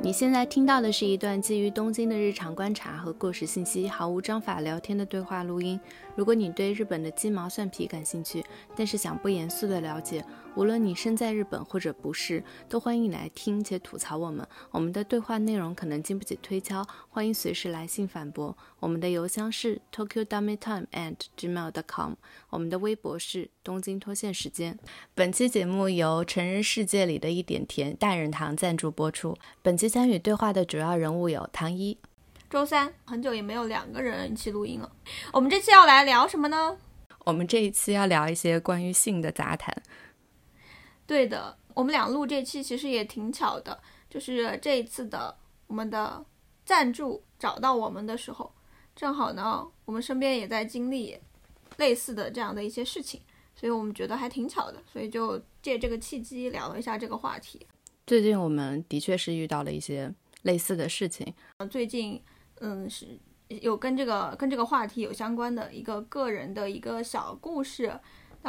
你现在听到的是一段基于东京的日常观察和过时信息，毫无章法聊天的对话录音。如果你对日本的鸡毛蒜皮感兴趣，但是想不严肃的了解，无论你身在日本或者不是，都欢迎你来听且吐槽我们。我们的对话内容可能经不起推敲，欢迎随时来信反驳。我们的邮箱是 tokyo dummy time at gmail dot com，我们的微博是东京脱线时间。本期节目由成人世界里的一点甜大人堂赞助播出。本期参与对话的主要人物有唐一。周三，很久也没有两个人一起录音了。我们这期要来聊什么呢？我们这一期要聊一些关于性的杂谈。对的，我们俩录这期其实也挺巧的，就是这一次的我们的赞助找到我们的时候，正好呢，我们身边也在经历类似的这样的一些事情，所以我们觉得还挺巧的，所以就借这个契机聊了一下这个话题。最近我们的确是遇到了一些类似的事情。最近，嗯，是有跟这个跟这个话题有相关的一个个人的一个小故事。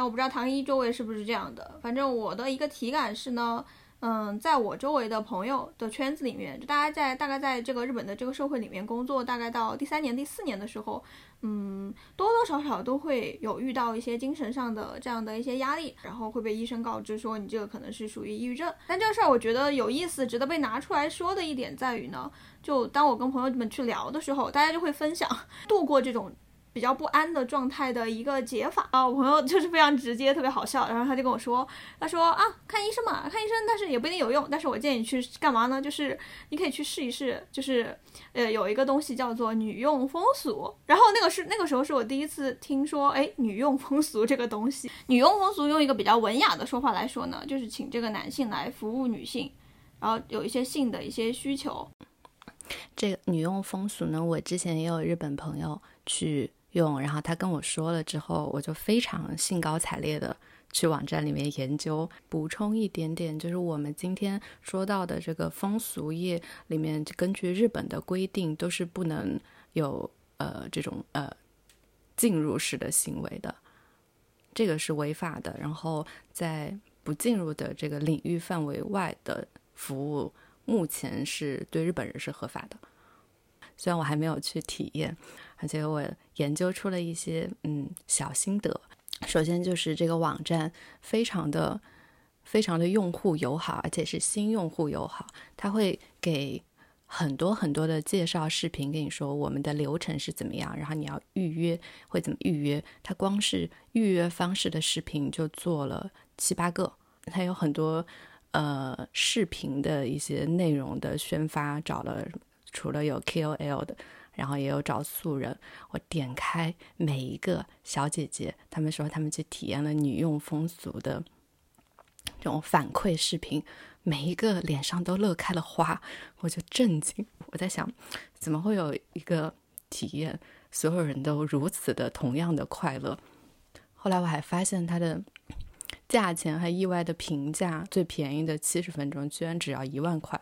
但我不知道唐一周围是不是这样的，反正我的一个体感是呢，嗯，在我周围的朋友的圈子里面，就大家在大概在这个日本的这个社会里面工作，大概到第三年、第四年的时候，嗯，多多少少都会有遇到一些精神上的这样的一些压力，然后会被医生告知说你这个可能是属于抑郁症。但这个事儿我觉得有意思、值得被拿出来说的一点在于呢，就当我跟朋友们去聊的时候，大家就会分享 度过这种。比较不安的状态的一个解法啊，我朋友就是非常直接，特别好笑。然后他就跟我说，他说啊，看医生嘛，看医生，但是也不一定有用。但是我建议你去干嘛呢？就是你可以去试一试，就是呃有一个东西叫做女用风俗。然后那个是那个时候是我第一次听说，哎，女用风俗这个东西。女用风俗用一个比较文雅的说法来说呢，就是请这个男性来服务女性，然后有一些性的一些需求。这个女用风俗呢，我之前也有日本朋友去。用，然后他跟我说了之后，我就非常兴高采烈的去网站里面研究。补充一点点，就是我们今天说到的这个风俗业里面，根据日本的规定，都是不能有呃这种呃进入式的行为的，这个是违法的。然后在不进入的这个领域范围外的服务，目前是对日本人是合法的。虽然我还没有去体验。而且我研究出了一些嗯小心得。首先就是这个网站非常的非常的用户友好，而且是新用户友好。他会给很多很多的介绍视频，跟你说我们的流程是怎么样，然后你要预约会怎么预约。他光是预约方式的视频就做了七八个。他有很多呃视频的一些内容的宣发，找了除了有 KOL 的。然后也有找素人，我点开每一个小姐姐，她们说她们去体验了女用风俗的这种反馈视频，每一个脸上都乐开了花，我就震惊。我在想，怎么会有一个体验，所有人都如此的同样的快乐？后来我还发现它的价钱还意外的平价，最便宜的七十分钟居然只要一万块。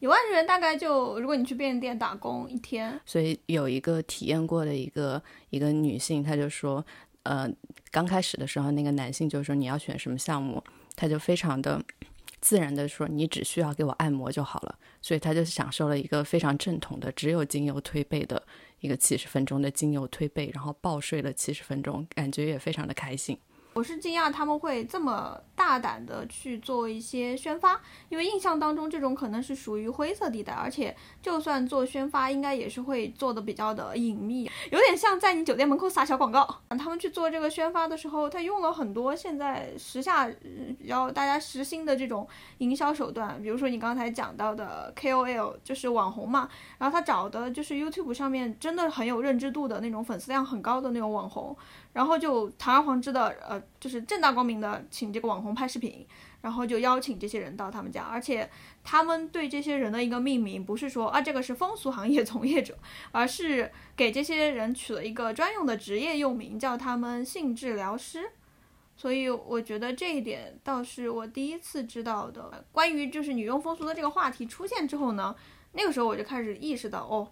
一万日元大概就，如果你去便利店打工一天，所以有一个体验过的一个一个女性，她就说，呃，刚开始的时候那个男性就说你要选什么项目，他就非常的自然的说你只需要给我按摩就好了，所以他就享受了一个非常正统的只有精油推背的一个七十分钟的精油推背，然后暴睡了七十分钟，感觉也非常的开心。我是惊讶他们会这么大胆的去做一些宣发，因为印象当中这种可能是属于灰色地带，而且就算做宣发，应该也是会做的比较的隐秘，有点像在你酒店门口撒小广告。他们去做这个宣发的时候，他用了很多现在时下比较大家时兴的这种营销手段，比如说你刚才讲到的 KOL，就是网红嘛，然后他找的就是 YouTube 上面真的很有认知度的那种粉丝量很高的那种网红。然后就堂而皇之的，呃，就是正大光明的请这个网红拍视频，然后就邀请这些人到他们家，而且他们对这些人的一个命名不是说啊这个是风俗行业从业者，而是给这些人取了一个专用的职业用名，叫他们性治疗师。所以我觉得这一点倒是我第一次知道的。关于就是女佣风俗的这个话题出现之后呢，那个时候我就开始意识到哦。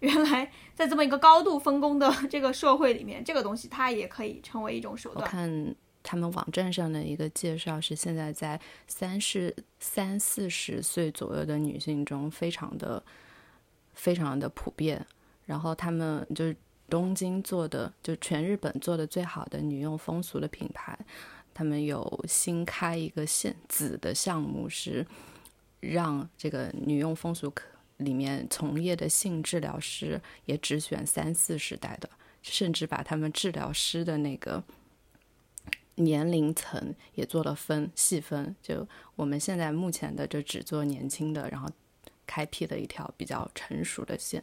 原来在这么一个高度分工的 这个社会里面，这个东西它也可以成为一种手段。我看他们网站上的一个介绍是，现在在三十三四十岁左右的女性中，非常的非常的普遍。然后他们就是东京做的，就全日本做的最好的女用风俗的品牌。他们有新开一个现子的项目，是让这个女用风俗课里面从业的性治疗师也只选三四十代的，甚至把他们治疗师的那个年龄层也做了分细分。就我们现在目前的就只做年轻的，然后开辟了一条比较成熟的线。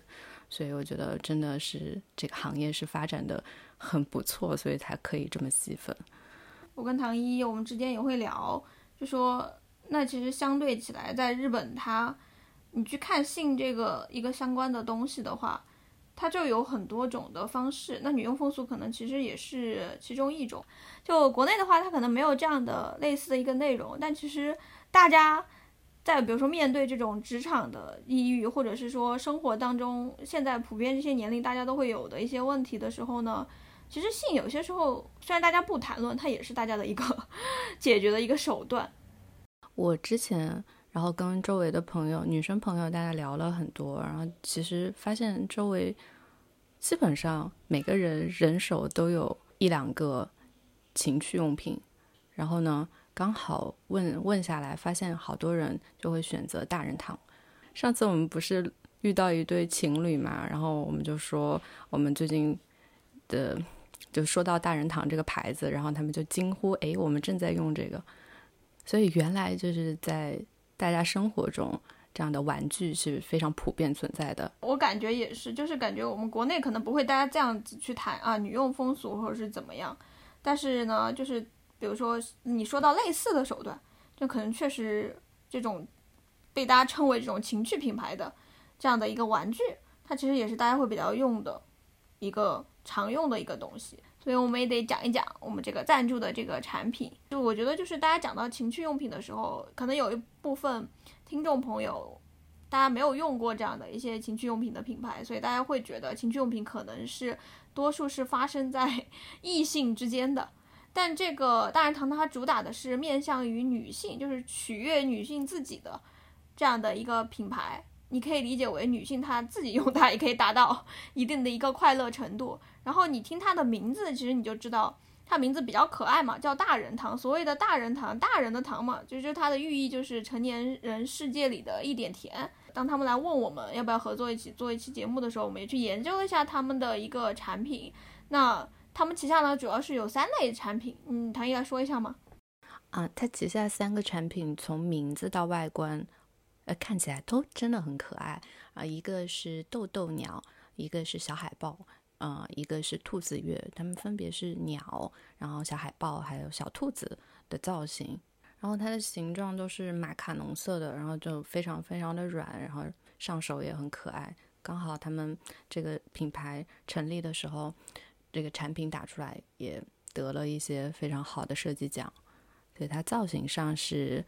所以我觉得真的是这个行业是发展的很不错，所以才可以这么细分。我跟唐一，我们之间也会聊，就说那其实相对起来，在日本，它你去看性这个一个相关的东西的话，它就有很多种的方式。那女用风俗可能其实也是其中一种。就国内的话，它可能没有这样的类似的一个内容，但其实大家在比如说面对这种职场的抑郁，或者是说生活当中现在普遍这些年龄大家都会有的一些问题的时候呢。其实性有些时候虽然大家不谈论，它也是大家的一个 解决的一个手段。我之前然后跟周围的朋友、女生朋友大家聊了很多，然后其实发现周围基本上每个人人手都有一两个情趣用品。然后呢，刚好问问下来，发现好多人就会选择大人堂。上次我们不是遇到一对情侣嘛，然后我们就说我们最近的。就说到大人堂这个牌子，然后他们就惊呼：“哎，我们正在用这个。”所以原来就是在大家生活中，这样的玩具是非常普遍存在的。我感觉也是，就是感觉我们国内可能不会大家这样子去谈啊，女用风俗或者是怎么样。但是呢，就是比如说你说到类似的手段，就可能确实这种被大家称为这种情趣品牌的这样的一个玩具，它其实也是大家会比较用的一个。常用的一个东西，所以我们也得讲一讲我们这个赞助的这个产品。就我觉得，就是大家讲到情趣用品的时候，可能有一部分听众朋友，大家没有用过这样的一些情趣用品的品牌，所以大家会觉得情趣用品可能是多数是发生在 异性之间的。但这个大人堂它主打的是面向于女性，就是取悦女性自己的这样的一个品牌。你可以理解为女性她自己用它也可以达到一定的一个快乐程度。然后你听它的名字，其实你就知道它名字比较可爱嘛，叫大人糖。所谓的大人糖，大人的糖嘛，就是它的寓意就是成年人世界里的一点甜。当他们来问我们要不要合作一起做一期节目的时候，我们也去研究了一下他们的一个产品。那他们旗下呢，主要是有三类产品。嗯，唐一来说一下吗？啊，它旗下三个产品从名字到外观，呃，看起来都真的很可爱啊。一个是豆豆鸟，一个是小海豹。呃，一个是兔子月，它们分别是鸟，然后小海豹还有小兔子的造型，然后它的形状都是马卡龙色的，然后就非常非常的软，然后上手也很可爱。刚好他们这个品牌成立的时候，这个产品打出来也得了一些非常好的设计奖，所以它造型上是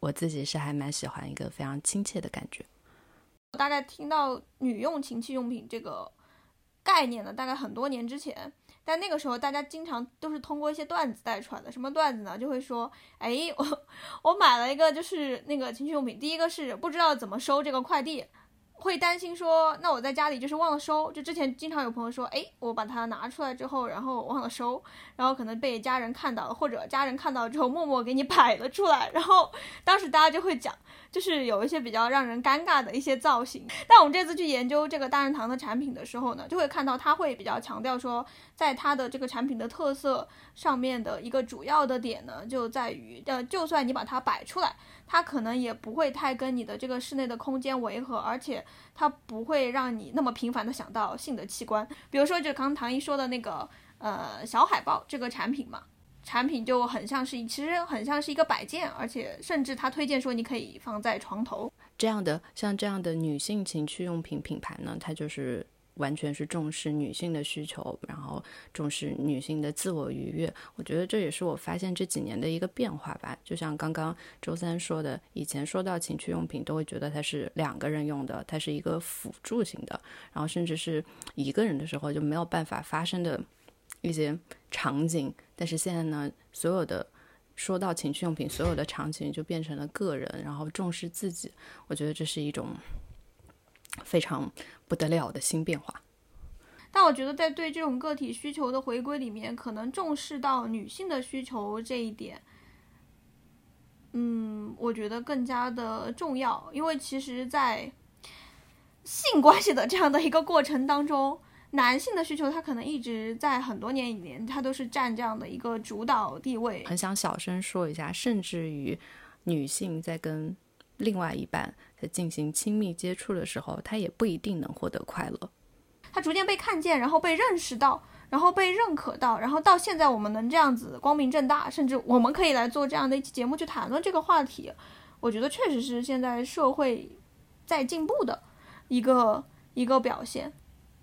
我自己是还蛮喜欢一个非常亲切的感觉。我大概听到女用情趣用品这个。概念呢，大概很多年之前，但那个时候大家经常都是通过一些段子带出来的。什么段子呢？就会说，哎，我我买了一个就是那个情趣用品，第一个是不知道怎么收这个快递。会担心说，那我在家里就是忘了收。就之前经常有朋友说，哎，我把它拿出来之后，然后忘了收，然后可能被家人看到了，或者家人看到之后默默给你摆了出来，然后当时大家就会讲，就是有一些比较让人尴尬的一些造型。但我们这次去研究这个大人堂的产品的时候呢，就会看到他会比较强调说，在它的这个产品的特色上面的一个主要的点呢，就在于，呃，就算你把它摆出来。它可能也不会太跟你的这个室内的空间违和，而且它不会让你那么频繁的想到性的器官。比如说，就刚唐一说的那个呃小海豹这个产品嘛，产品就很像是，其实很像是一个摆件，而且甚至他推荐说你可以放在床头这样的，像这样的女性情趣用品品牌呢，它就是。完全是重视女性的需求，然后重视女性的自我愉悦。我觉得这也是我发现这几年的一个变化吧。就像刚刚周三说的，以前说到情趣用品，都会觉得它是两个人用的，它是一个辅助型的，然后甚至是一个人的时候就没有办法发生的一些场景，但是现在呢，所有的说到情趣用品，所有的场景就变成了个人，然后重视自己。我觉得这是一种非常不得了的新变化。但我觉得在对这种个体需求的回归里面，可能重视到女性的需求这一点，嗯，我觉得更加的重要，因为其实，在性关系的这样的一个过程当中。男性的需求，他可能一直在很多年以前，他都是占这样的一个主导地位。很想小声说一下，甚至于女性在跟另外一半在进行亲密接触的时候，她也不一定能获得快乐。她逐渐被看见，然后被认识到，然后被认可到，然后到现在我们能这样子光明正大，甚至我们可以来做这样的一期节目去谈论这个话题。我觉得确实是现在社会在进步的一个一个表现。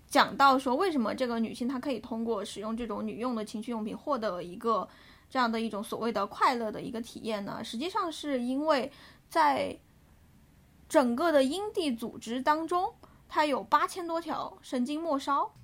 讲到说，为什么这个女性她可以通过使用这种女用的情趣用品获得一个这样的一种所谓的快乐的一个体验呢？实际上是因为在整个的阴蒂组织当中，它有八千多条神经末梢。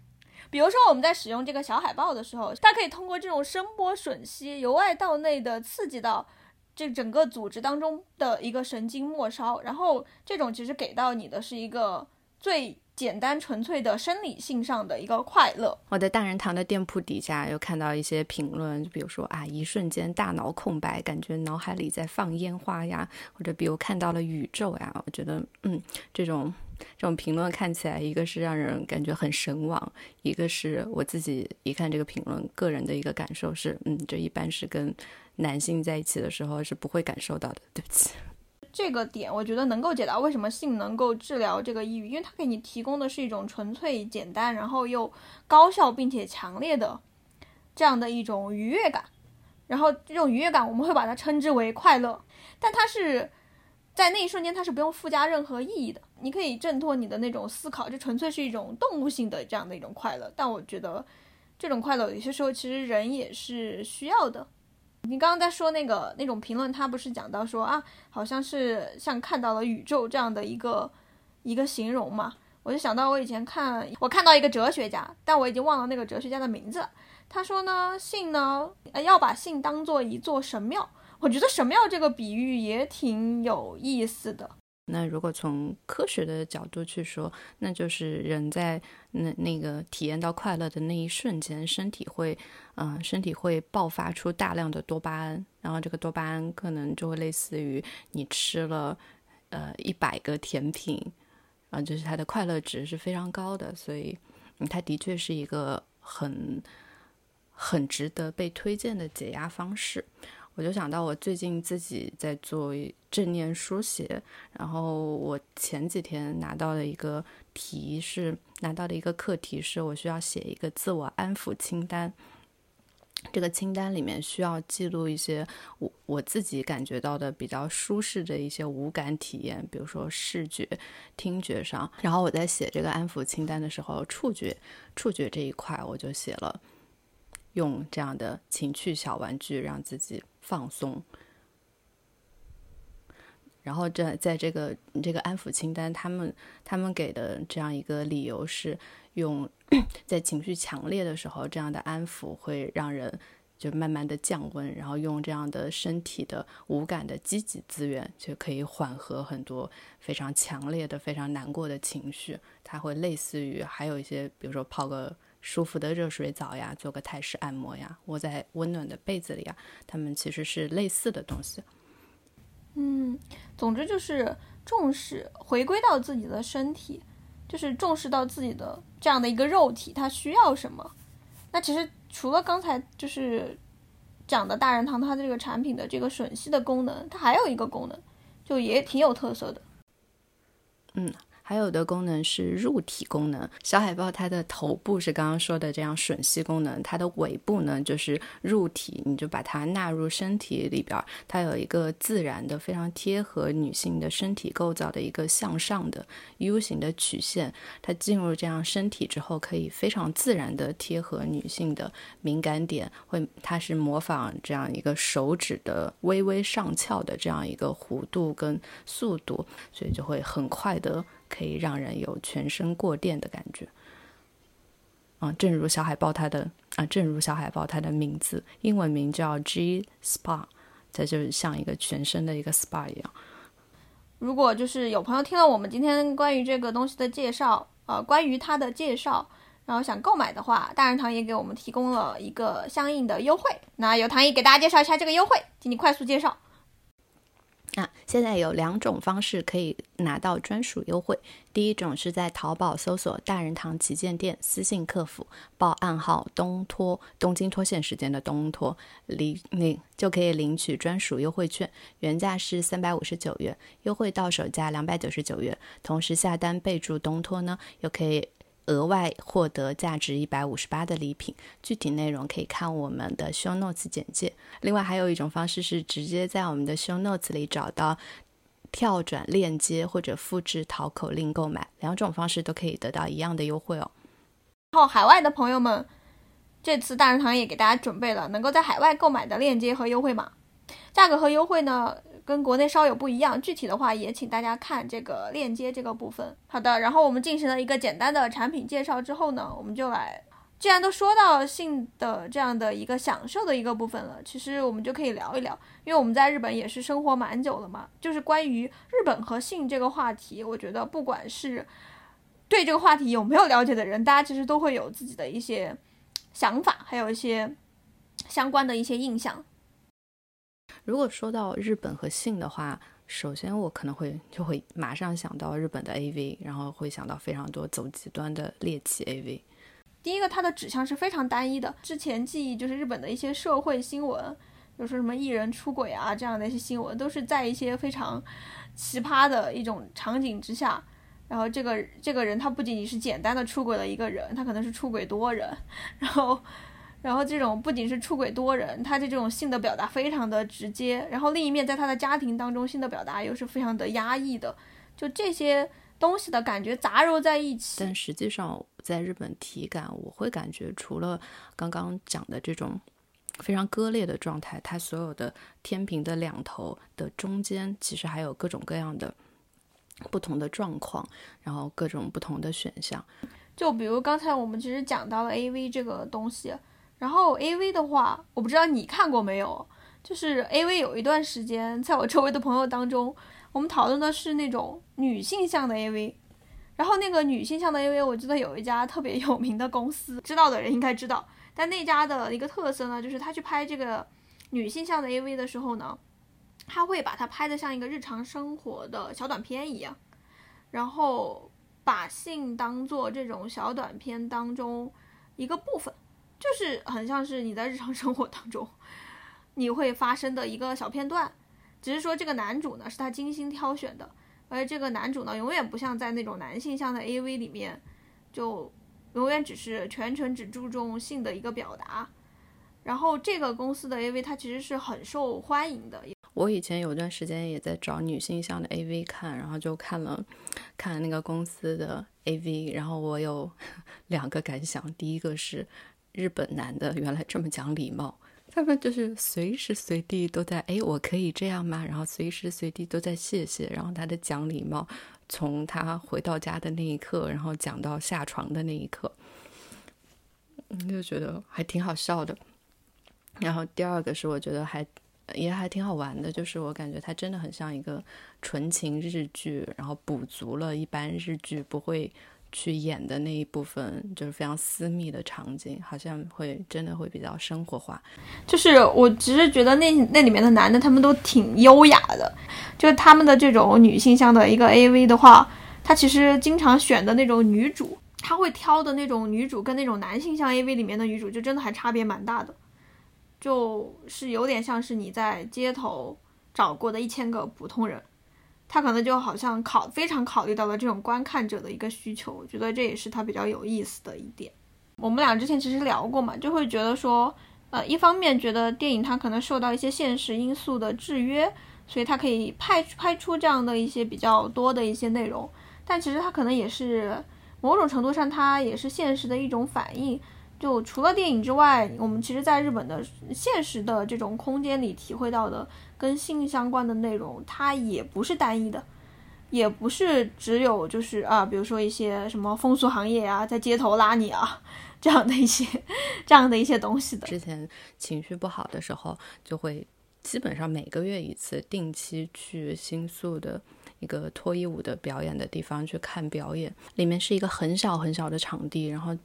比如说我们在使用这个小海豹的时候，它可以通过这种声波吮吸，由外到内的刺激到这整个组织当中的一个神经末梢，然后这种其实给到你的是一个最。简单纯粹的生理性上的一个快乐。我在大人堂的店铺底下又看到一些评论，就比如说啊，一瞬间大脑空白，感觉脑海里在放烟花呀，或者比如看到了宇宙呀。我觉得，嗯，这种这种评论看起来，一个是让人感觉很神往，一个是我自己一看这个评论，个人的一个感受是，嗯，这一般是跟男性在一起的时候是不会感受到的。对不起。这个点我觉得能够解答为什么性能够治疗这个抑郁，因为它给你提供的是一种纯粹、简单，然后又高效并且强烈的这样的一种愉悦感。然后这种愉悦感我们会把它称之为快乐，但它是在那一瞬间它是不用附加任何意义的，你可以挣脱你的那种思考，这纯粹是一种动物性的这样的一种快乐。但我觉得这种快乐有些时候其实人也是需要的。你刚刚在说那个那种评论，他不是讲到说啊，好像是像看到了宇宙这样的一个一个形容嘛？我就想到我以前看，我看到一个哲学家，但我已经忘了那个哲学家的名字。他说呢，信呢，要把信当做一座神庙。我觉得神庙这个比喻也挺有意思的。那如果从科学的角度去说，那就是人在那那个体验到快乐的那一瞬间，身体会，嗯，身体会爆发出大量的多巴胺，然后这个多巴胺可能就会类似于你吃了，呃，一百个甜品，啊，就是它的快乐值是非常高的，所以，它的确是一个很，很值得被推荐的解压方式。我就想到我最近自己在做正念书写，然后我前几天拿到的一个题是拿到的一个课题是我需要写一个自我安抚清单，这个清单里面需要记录一些我我自己感觉到的比较舒适的一些无感体验，比如说视觉、听觉上。然后我在写这个安抚清单的时候，触觉、触觉这一块我就写了，用这样的情趣小玩具让自己。放松，然后这在这个这个安抚清单，他们他们给的这样一个理由是，用 在情绪强烈的时候，这样的安抚会让人就慢慢的降温，然后用这样的身体的无感的积极资源，就可以缓和很多非常强烈的、非常难过的情绪。它会类似于还有一些，比如说泡个。舒服的热水澡呀，做个泰式按摩呀，窝在温暖的被子里啊，它们其实是类似的东西。嗯，总之就是重视，回归到自己的身体，就是重视到自己的这样的一个肉体，它需要什么。那其实除了刚才就是讲的大人堂它这个产品的这个吮吸的功能，它还有一个功能，就也挺有特色的。嗯。还有的功能是入体功能，小海豹它的头部是刚刚说的这样吮吸功能，它的尾部呢就是入体，你就把它纳入身体里边，它有一个自然的、非常贴合女性的身体构造的一个向上的 U 型的曲线，它进入这样身体之后，可以非常自然的贴合女性的敏感点，会它是模仿这样一个手指的微微上翘的这样一个弧度跟速度，所以就会很快的。可以让人有全身过电的感觉，啊，正如小海豹它的啊，正如小海豹它的名字，英文名叫 G Spa，它就是像一个全身的一个 SPA 一样。如果就是有朋友听了我们今天关于这个东西的介绍，呃，关于它的介绍，然后想购买的话，大人堂也给我们提供了一个相应的优惠。那由唐毅给大家介绍一下这个优惠，请你快速介绍。那现在有两种方式可以拿到专属优惠。第一种是在淘宝搜索“大人堂旗舰店”，私信客服报暗号“东托”，东京脱线时间的东托，领领就可以领取专属优惠券，原价是三百五十九元，优惠到手价两百九十九元。同时下单备注“东托”呢，又可以。额外获得价值一百五十八的礼品，具体内容可以看我们的 show notes 简介。另外还有一种方式是直接在我们的 show notes 里找到跳转链接或者复制淘口令购买，两种方式都可以得到一样的优惠哦。然后海外的朋友们，这次大人堂也给大家准备了能够在海外购买的链接和优惠码，价格和优惠呢？跟国内稍有不一样，具体的话也请大家看这个链接这个部分。好的，然后我们进行了一个简单的产品介绍之后呢，我们就来，既然都说到性的这样的一个享受的一个部分了，其实我们就可以聊一聊，因为我们在日本也是生活蛮久了嘛，就是关于日本和性这个话题，我觉得不管是对这个话题有没有了解的人，大家其实都会有自己的一些想法，还有一些相关的一些印象。如果说到日本和性的话，首先我可能会就会马上想到日本的 AV，然后会想到非常多走极端的猎奇 AV。第一个，它的指向是非常单一的。之前记忆就是日本的一些社会新闻，比如说什么艺人出轨啊这样的一些新闻，都是在一些非常奇葩的一种场景之下，然后这个这个人他不仅仅是简单的出轨了一个人，他可能是出轨多人，然后。然后这种不仅是出轨多人，他的这种性的表达非常的直接，然后另一面在他的家庭当中性的表达又是非常的压抑的，就这些东西的感觉杂糅在一起。但实际上在日本体感，我会感觉除了刚刚讲的这种非常割裂的状态，它所有的天平的两头的中间，其实还有各种各样的不同的状况，然后各种不同的选项。就比如刚才我们其实讲到了 A V 这个东西。然后 A V 的话，我不知道你看过没有，就是 A V 有一段时间，在我周围的朋友当中，我们讨论的是那种女性向的 A V。然后那个女性向的 A V，我记得有一家特别有名的公司，知道的人应该知道。但那家的一个特色呢，就是他去拍这个女性向的 A V 的时候呢，他会把它拍的像一个日常生活的小短片一样，然后把性当做这种小短片当中一个部分。就是很像是你在日常生活当中，你会发生的一个小片段，只是说这个男主呢是他精心挑选的，而这个男主呢永远不像在那种男性向的 AV 里面，就永远只是全程只注重性的一个表达。然后这个公司的 AV 它其实是很受欢迎的。我以前有段时间也在找女性向的 AV 看，然后就看了看那个公司的 AV，然后我有 两个感想，第一个是。日本男的原来这么讲礼貌，他们就是随时随地都在哎，我可以这样吗？然后随时随地都在谢谢，然后他的讲礼貌，从他回到家的那一刻，然后讲到下床的那一刻，你就觉得还挺好笑的。然后第二个是我觉得还也还挺好玩的，就是我感觉它真的很像一个纯情日剧，然后补足了一般日剧不会。去演的那一部分就是非常私密的场景，好像会真的会比较生活化。就是我只是觉得那那里面的男的他们都挺优雅的，就是他们的这种女性向的一个 AV 的话，他其实经常选的那种女主，他会挑的那种女主跟那种男性向 AV 里面的女主就真的还差别蛮大的，就是有点像是你在街头找过的一千个普通人。他可能就好像考非常考虑到了这种观看者的一个需求，我觉得这也是他比较有意思的一点。我们俩之前其实聊过嘛，就会觉得说，呃，一方面觉得电影它可能受到一些现实因素的制约，所以它可以拍拍出这样的一些比较多的一些内容，但其实它可能也是某种程度上它也是现实的一种反应。就除了电影之外，我们其实在日本的现实的这种空间里体会到的跟性相关的内容，它也不是单一的。也不是只有就是啊，比如说一些什么风俗行业啊，在街头拉你啊，这样的一些 这样的一些东西的。之前情绪不好的时候，就会基本上每个月一次，定期去新宿的一个脱衣舞的表演的地方去看表演。里面是一个很小很小的场地，然后，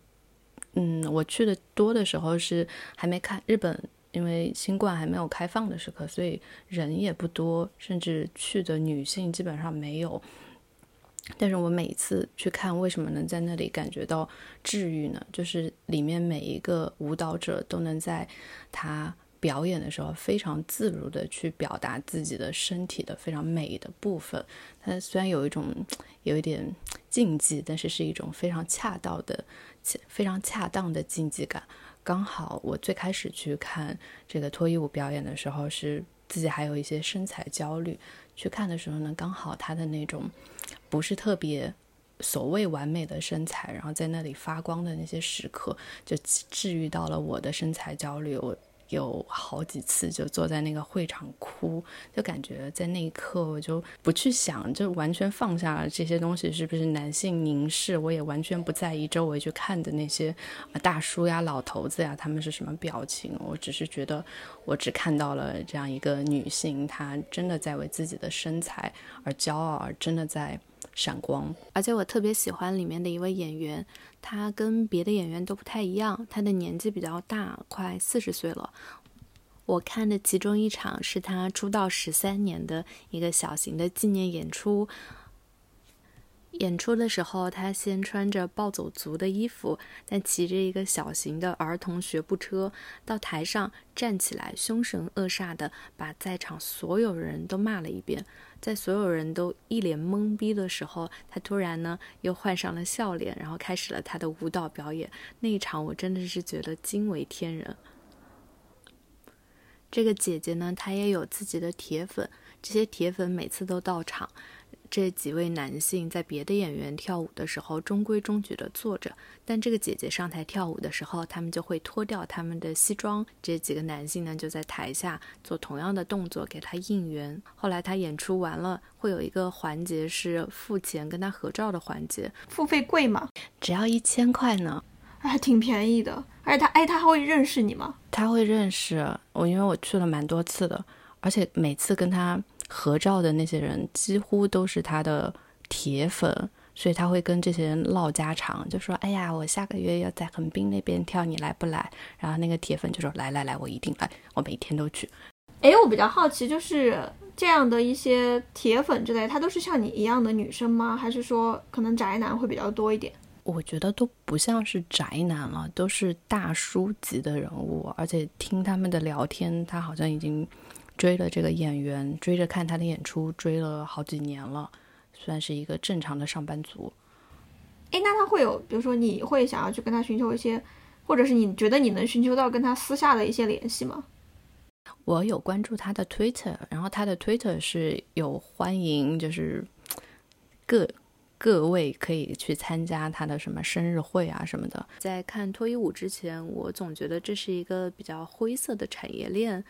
嗯，我去的多的时候是还没看日本。因为新冠还没有开放的时刻，所以人也不多，甚至去的女性基本上没有。但是我每次去看，为什么能在那里感觉到治愈呢？就是里面每一个舞蹈者都能在他表演的时候非常自如的去表达自己的身体的非常美的部分。他虽然有一种有一点禁忌，但是是一种非常恰到的、非常恰当的竞技感。刚好我最开始去看这个脱衣舞表演的时候，是自己还有一些身材焦虑。去看的时候呢，刚好他的那种不是特别所谓完美的身材，然后在那里发光的那些时刻，就治愈到了我的身材焦虑。我。有好几次就坐在那个会场哭，就感觉在那一刻我就不去想，就完全放下了这些东西是不是男性凝视，我也完全不在意周围去看的那些大叔呀、老头子呀，他们是什么表情。我只是觉得，我只看到了这样一个女性，她真的在为自己的身材而骄傲，而真的在闪光。而且我特别喜欢里面的一位演员。他跟别的演员都不太一样，他的年纪比较大，快四十岁了。我看的其中一场是他出道十三年的一个小型的纪念演出。演出的时候，他先穿着暴走族的衣服，但骑着一个小型的儿童学步车到台上站起来，凶神恶煞的把在场所有人都骂了一遍。在所有人都一脸懵逼的时候，他突然呢又换上了笑脸，然后开始了他的舞蹈表演。那一场我真的是觉得惊为天人。这个姐姐呢，她也有自己的铁粉，这些铁粉每次都到场。这几位男性在别的演员跳舞的时候中规中矩的坐着，但这个姐姐上台跳舞的时候，他们就会脱掉他们的西装。这几个男性呢就在台下做同样的动作给她应援。后来她演出完了，会有一个环节是付钱跟她合照的环节。付费贵吗？只要一千块呢，还挺便宜的。而且他，哎，他会认识你吗？他会认识我，因为我去了蛮多次的，而且每次跟他。合照的那些人几乎都是他的铁粉，所以他会跟这些人唠家常，就说：“哎呀，我下个月要在横滨那边跳，你来不来？”然后那个铁粉就说：“来来来，我一定来，我每天都去。”哎，我比较好奇，就是这样的一些铁粉之类，他都是像你一样的女生吗？还是说可能宅男会比较多一点？我觉得都不像是宅男了，都是大叔级的人物，而且听他们的聊天，他好像已经。追了这个演员，追着看他的演出，追了好几年了，算是一个正常的上班族。哎，那他会有，比如说你会想要去跟他寻求一些，或者是你觉得你能寻求到跟他私下的一些联系吗？我有关注他的 Twitter，然后他的 Twitter 是有欢迎，就是各各位可以去参加他的什么生日会啊什么的。在看脱衣舞之前，我总觉得这是一个比较灰色的产业链。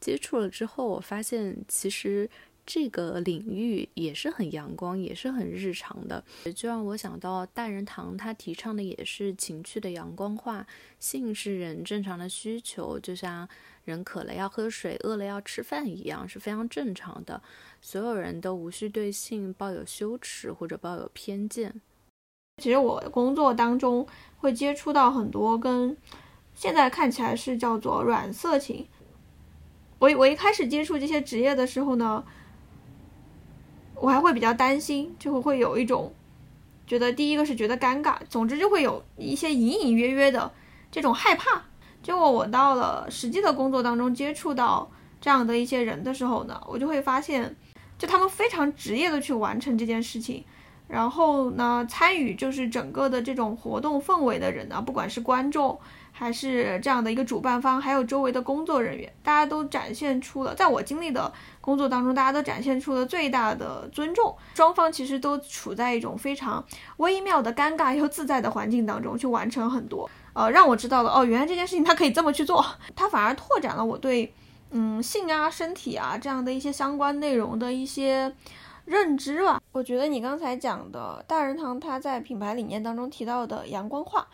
接触了之后，我发现其实这个领域也是很阳光，也是很日常的，就让我想到大人堂他提倡的也是情趣的阳光化。性是人正常的需求，就像人渴了要喝水，饿了要吃饭一样，是非常正常的。所有人都无需对性抱有羞耻或者抱有偏见。其实我的工作当中会接触到很多跟现在看起来是叫做软色情。我我一开始接触这些职业的时候呢，我还会比较担心，就会会有一种觉得第一个是觉得尴尬，总之就会有一些隐隐约约的这种害怕。结果我到了实际的工作当中接触到这样的一些人的时候呢，我就会发现，就他们非常职业的去完成这件事情，然后呢，参与就是整个的这种活动氛围的人呢，不管是观众。还是这样的一个主办方，还有周围的工作人员，大家都展现出了，在我经历的工作当中，大家都展现出了最大的尊重。双方其实都处在一种非常微妙的尴尬又自在的环境当中去完成很多，呃，让我知道了哦，原来这件事情它可以这么去做，它反而拓展了我对，嗯，性啊、身体啊这样的一些相关内容的一些认知吧。我觉得你刚才讲的大人堂，它在品牌理念当中提到的阳光化，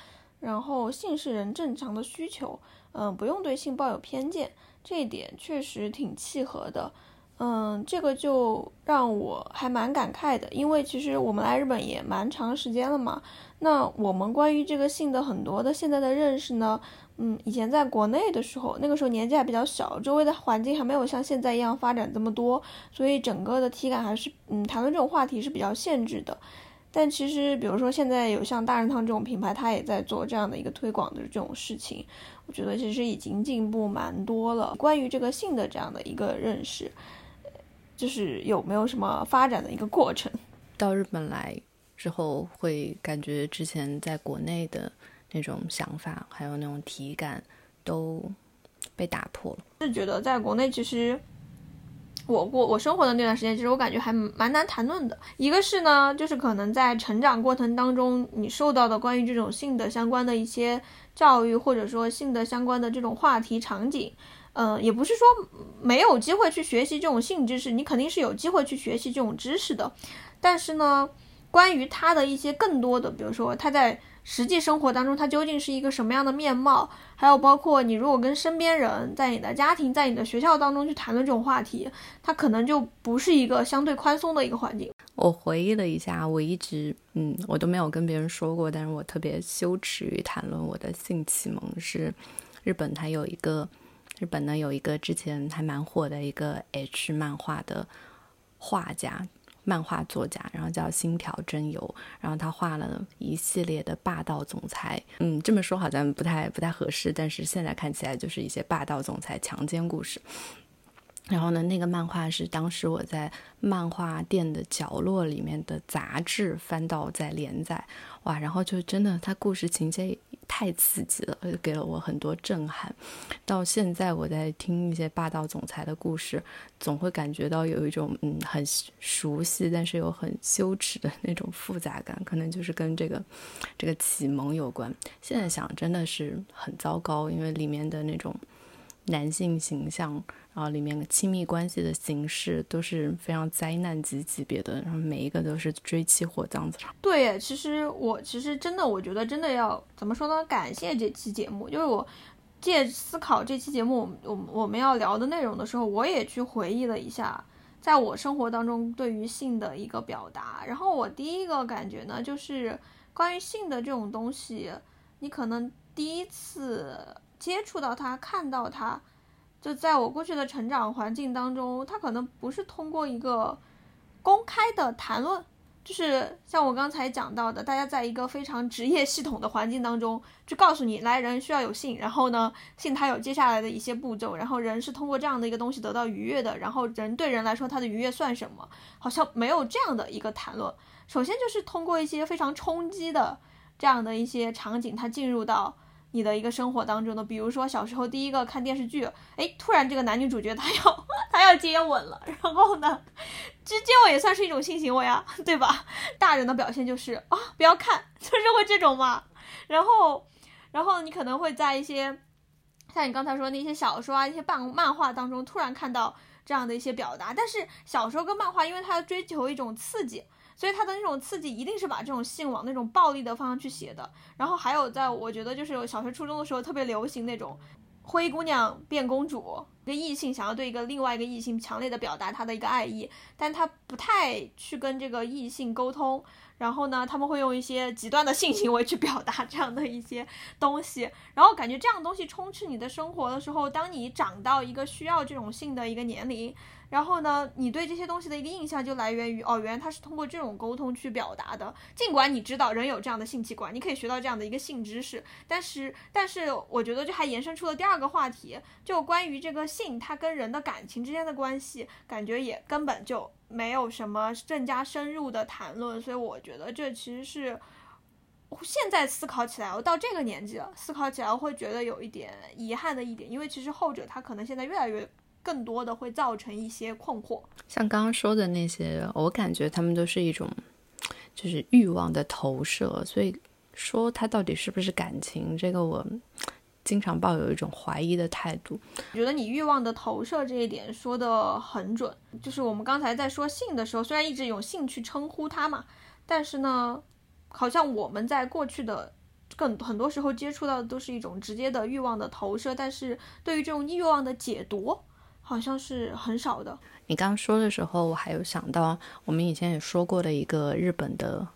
然后性是人正常的需求，嗯，不用对性抱有偏见，这一点确实挺契合的。嗯，这个就让我还蛮感慨的，因为其实我们来日本也蛮长时间了嘛。那我们关于这个性的很多的现在的认识呢，嗯，以前在国内的时候，那个时候年纪还比较小，周围的环境还没有像现在一样发展这么多，所以整个的体感还是，嗯，谈论这种话题是比较限制的。但其实，比如说现在有像大人堂这种品牌，它也在做这样的一个推广的这种事情，我觉得其实已经进步蛮多了。关于这个性的这样的一个认识。就是有没有什么发展的一个过程？到日本来之后，会感觉之前在国内的那种想法，还有那种体感都被打破了。是觉得在国内，其实我过我生活的那段时间，其实我感觉还蛮难谈论的。一个是呢，就是可能在成长过程当中，你受到的关于这种性的相关的一些教育，或者说性的相关的这种话题场景。嗯，也不是说没有机会去学习这种性知识，你肯定是有机会去学习这种知识的。但是呢，关于他的一些更多的，比如说他在实际生活当中它究竟是一个什么样的面貌，还有包括你如果跟身边人在你的家庭、在你的学校当中去谈论这种话题，它可能就不是一个相对宽松的一个环境。我回忆了一下，我一直嗯，我都没有跟别人说过，但是我特别羞耻于谈论我的性启蒙是日本，它有一个。日本呢有一个之前还蛮火的一个 H 漫画的画家、漫画作家，然后叫新条真由，然后他画了一系列的霸道总裁。嗯，这么说好像不太不太合适，但是现在看起来就是一些霸道总裁强奸故事。然后呢，那个漫画是当时我在漫画店的角落里面的杂志翻到在连载，哇，然后就真的，它故事情节太刺激了，给了我很多震撼。到现在我在听一些霸道总裁的故事，总会感觉到有一种嗯很熟悉，但是又很羞耻的那种复杂感，可能就是跟这个这个启蒙有关。现在想真的是很糟糕，因为里面的那种男性形象。然后里面的亲密关系的形式都是非常灾难级级别的，然后每一个都是追妻火葬场。对，其实我其实真的，我觉得真的要怎么说呢？感谢这期节目，就是我借思考这期节目，我我们要聊的内容的时候，我也去回忆了一下，在我生活当中对于性的一个表达。然后我第一个感觉呢，就是关于性的这种东西，你可能第一次接触到它，看到它。就在我过去的成长环境当中，他可能不是通过一个公开的谈论，就是像我刚才讲到的，大家在一个非常职业系统的环境当中，就告诉你，来人需要有信，然后呢，信他有接下来的一些步骤，然后人是通过这样的一个东西得到愉悦的，然后人对人来说，他的愉悦算什么？好像没有这样的一个谈论。首先就是通过一些非常冲击的这样的一些场景，它进入到。你的一个生活当中的，比如说小时候第一个看电视剧，哎，突然这个男女主角他要他要接吻了，然后呢，这接吻也算是一种性行为啊，对吧？大人的表现就是啊，不要看，就是会这种嘛。然后，然后你可能会在一些像你刚才说那些小说啊、一些漫漫画当中，突然看到这样的一些表达。但是小说跟漫画，因为它要追求一种刺激。所以他的那种刺激一定是把这种性往那种暴力的方向去写的，然后还有在我觉得就是小学初中的时候特别流行那种灰姑娘变公主，一个异性想要对一个另外一个异性强烈的表达他的一个爱意，但他不太去跟这个异性沟通。然后呢，他们会用一些极端的性行为去表达这样的一些东西，然后感觉这样东西充斥你的生活的时候，当你长到一个需要这种性的一个年龄，然后呢，你对这些东西的一个印象就来源于哦，原来他是通过这种沟通去表达的。尽管你知道人有这样的性器官，你可以学到这样的一个性知识，但是，但是我觉得这还延伸出了第二个话题，就关于这个性它跟人的感情之间的关系，感觉也根本就。没有什么更加深入的谈论，所以我觉得这其实是现在思考起来，我到这个年纪了，思考起来会觉得有一点遗憾的一点，因为其实后者他可能现在越来越更多的会造成一些困惑。像刚刚说的那些，我感觉他们都是一种就是欲望的投射，所以说它到底是不是感情，这个我经常抱有一种怀疑的态度。我觉得你欲望的投射这一点说的很准，就是我们刚才在说性的时候，虽然一直用性去称呼它嘛，但是呢，好像我们在过去的更很多时候接触到的都是一种直接的欲望的投射，但是对于这种欲望的解读，好像是很少的。你刚刚说的时候，我还有想到我们以前也说过的一个日本的。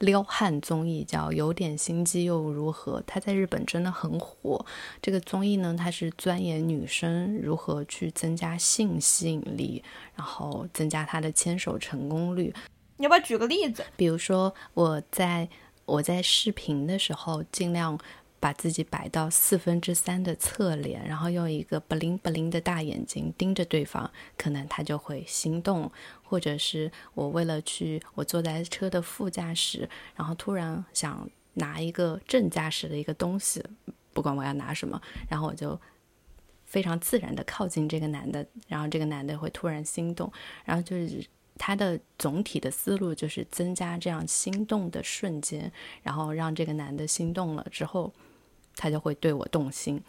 撩汉综艺叫《有点心机又如何》，它在日本真的很火。这个综艺呢，它是钻研女生如何去增加性吸引力，然后增加她的牵手成功率。你要不要举个例子？比如说，我在我在视频的时候，尽量。把自己摆到四分之三的侧脸，然后用一个不灵不灵的大眼睛盯着对方，可能他就会心动。或者是我为了去，我坐在车的副驾驶，然后突然想拿一个正驾驶的一个东西，不管我要拿什么，然后我就非常自然的靠近这个男的，然后这个男的会突然心动，然后就是。他的总体的思路就是增加这样心动的瞬间，然后让这个男的心动了之后，他就会对我动心。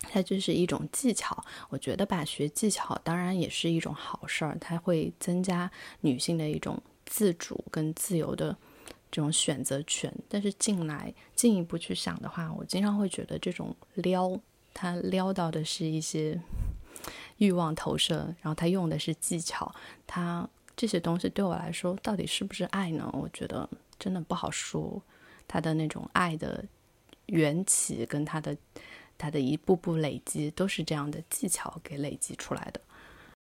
他就是一种技巧，我觉得吧，学技巧当然也是一种好事儿，它会增加女性的一种自主跟自由的这种选择权。但是进来进一步去想的话，我经常会觉得这种撩，他撩到的是一些。欲望投射，然后他用的是技巧，他这些东西对我来说到底是不是爱呢？我觉得真的不好说。他的那种爱的缘起，跟他的他的一步步累积，都是这样的技巧给累积出来的。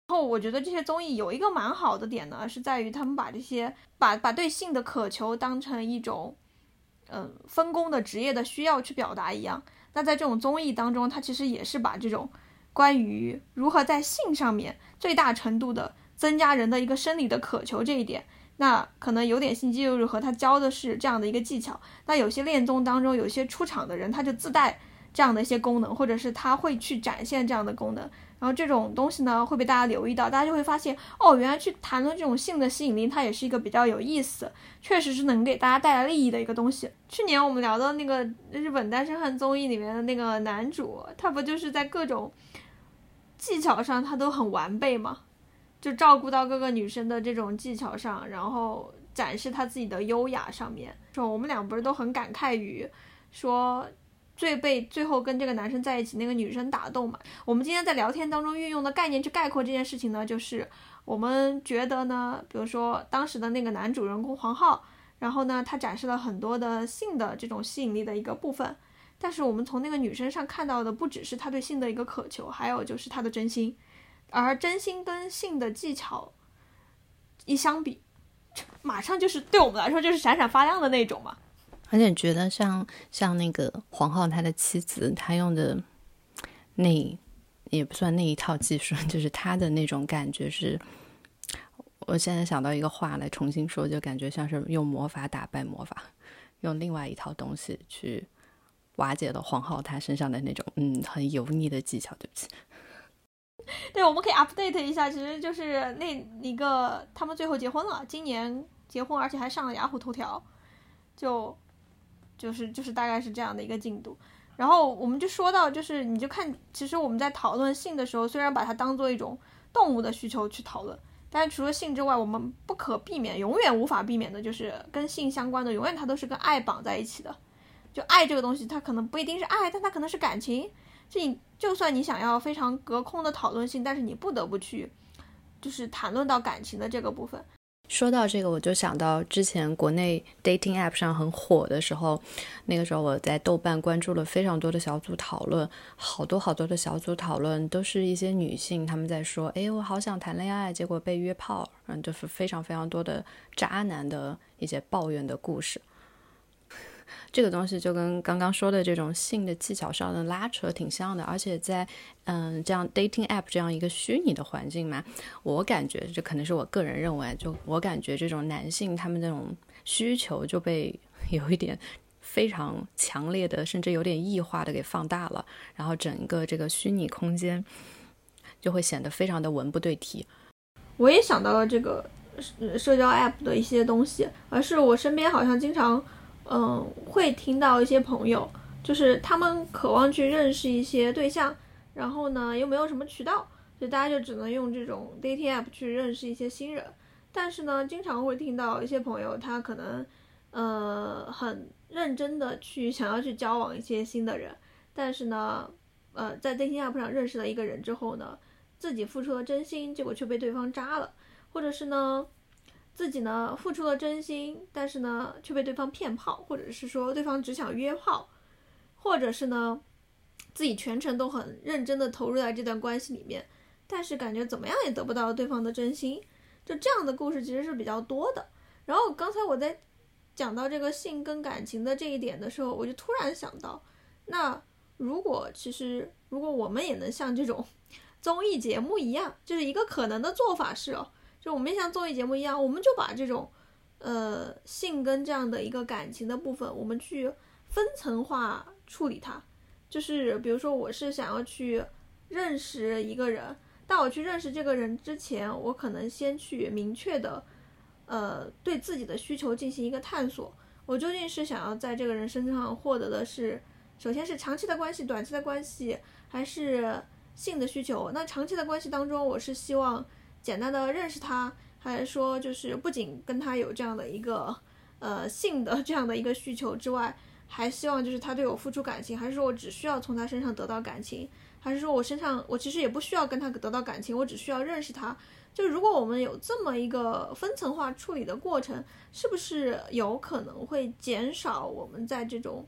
然后我觉得这些综艺有一个蛮好的点呢，是在于他们把这些把把对性的渴求当成一种嗯分工的职业的需要去表达一样。那在这种综艺当中，他其实也是把这种。关于如何在性上面最大程度的增加人的一个生理的渴求这一点，那可能有点心机就是和？他教的是这样的一个技巧。那有些恋综当中，有些出场的人他就自带这样的一些功能，或者是他会去展现这样的功能。然后这种东西呢会被大家留意到，大家就会发现哦，原来去谈论这种性的吸引力，它也是一个比较有意思，确实是能给大家带来利益的一个东西。去年我们聊的那个日本单身汉综艺里面的那个男主，他不就是在各种。技巧上他都很完备嘛，就照顾到各个女生的这种技巧上，然后展示他自己的优雅上面。说我们俩不是都很感慨于说最被最后跟这个男生在一起那个女生打动嘛？我们今天在聊天当中运用的概念去概括这件事情呢，就是我们觉得呢，比如说当时的那个男主人公黄浩，然后呢他展示了很多的性的这种吸引力的一个部分。但是我们从那个女生上看到的不只是他对性的一个渴求，还有就是他的真心，而真心跟性的技巧一相比，马上就是对我们来说就是闪闪发亮的那种嘛。而且觉得像像那个黄浩他的妻子，他用的那也不算那一套技术，就是他的那种感觉是，我现在想到一个话来重新说，就感觉像是用魔法打败魔法，用另外一套东西去。瓦解了黄浩他身上的那种嗯很油腻的技巧，对不起。对，我们可以 update 一下，其实就是那一个他们最后结婚了，今年结婚，而且还上了雅虎头条，就就是就是大概是这样的一个进度。然后我们就说到，就是你就看，其实我们在讨论性的时候，虽然把它当做一种动物的需求去讨论，但是除了性之外，我们不可避免、永远无法避免的就是跟性相关的，永远它都是跟爱绑在一起的。就爱这个东西，它可能不一定是爱，但它可能是感情。就你，就算你想要非常隔空的讨论性，但是你不得不去，就是谈论到感情的这个部分。说到这个，我就想到之前国内 dating app 上很火的时候，那个时候我在豆瓣关注了非常多的小组讨论，好多好多的小组讨论都是一些女性，她们在说：“哎，我好想谈恋爱，结果被约炮。”嗯，就是非常非常多的渣男的一些抱怨的故事。这个东西就跟刚刚说的这种性的技巧上的拉扯挺像的，而且在嗯这样 dating app 这样一个虚拟的环境嘛，我感觉这可能是我个人认为，就我感觉这种男性他们那种需求就被 有一点非常强烈的，甚至有点异化的给放大了，然后整个这个虚拟空间就会显得非常的文不对题。我也想到了这个社交 app 的一些东西，而是我身边好像经常。嗯，会听到一些朋友就是他们渴望去认识一些对象，然后呢又没有什么渠道，所以大家就只能用这种 dating app 去认识一些新人。但是呢，经常会听到一些朋友他可能呃很认真的去想要去交往一些新的人，但是呢，呃在 dating app 上认识了一个人之后呢，自己付出了真心，结果却被对方渣了，或者是呢。自己呢付出了真心，但是呢却被对方骗炮，或者是说对方只想约炮，或者是呢自己全程都很认真的投入在这段关系里面，但是感觉怎么样也得不到对方的真心，就这样的故事其实是比较多的。然后刚才我在讲到这个性跟感情的这一点的时候，我就突然想到，那如果其实如果我们也能像这种综艺节目一样，就是一个可能的做法是哦。就我们像综艺节目一样，我们就把这种，呃，性跟这样的一个感情的部分，我们去分层化处理它。就是比如说，我是想要去认识一个人，但我去认识这个人之前，我可能先去明确的，呃，对自己的需求进行一个探索。我究竟是想要在这个人身上获得的是，首先是长期的关系、短期的关系，还是性的需求？那长期的关系当中，我是希望。简单的认识他，还是说就是不仅跟他有这样的一个呃性的这样的一个需求之外，还希望就是他对我付出感情，还是说我只需要从他身上得到感情，还是说我身上我其实也不需要跟他得到感情，我只需要认识他。就如果我们有这么一个分层化处理的过程，是不是有可能会减少我们在这种？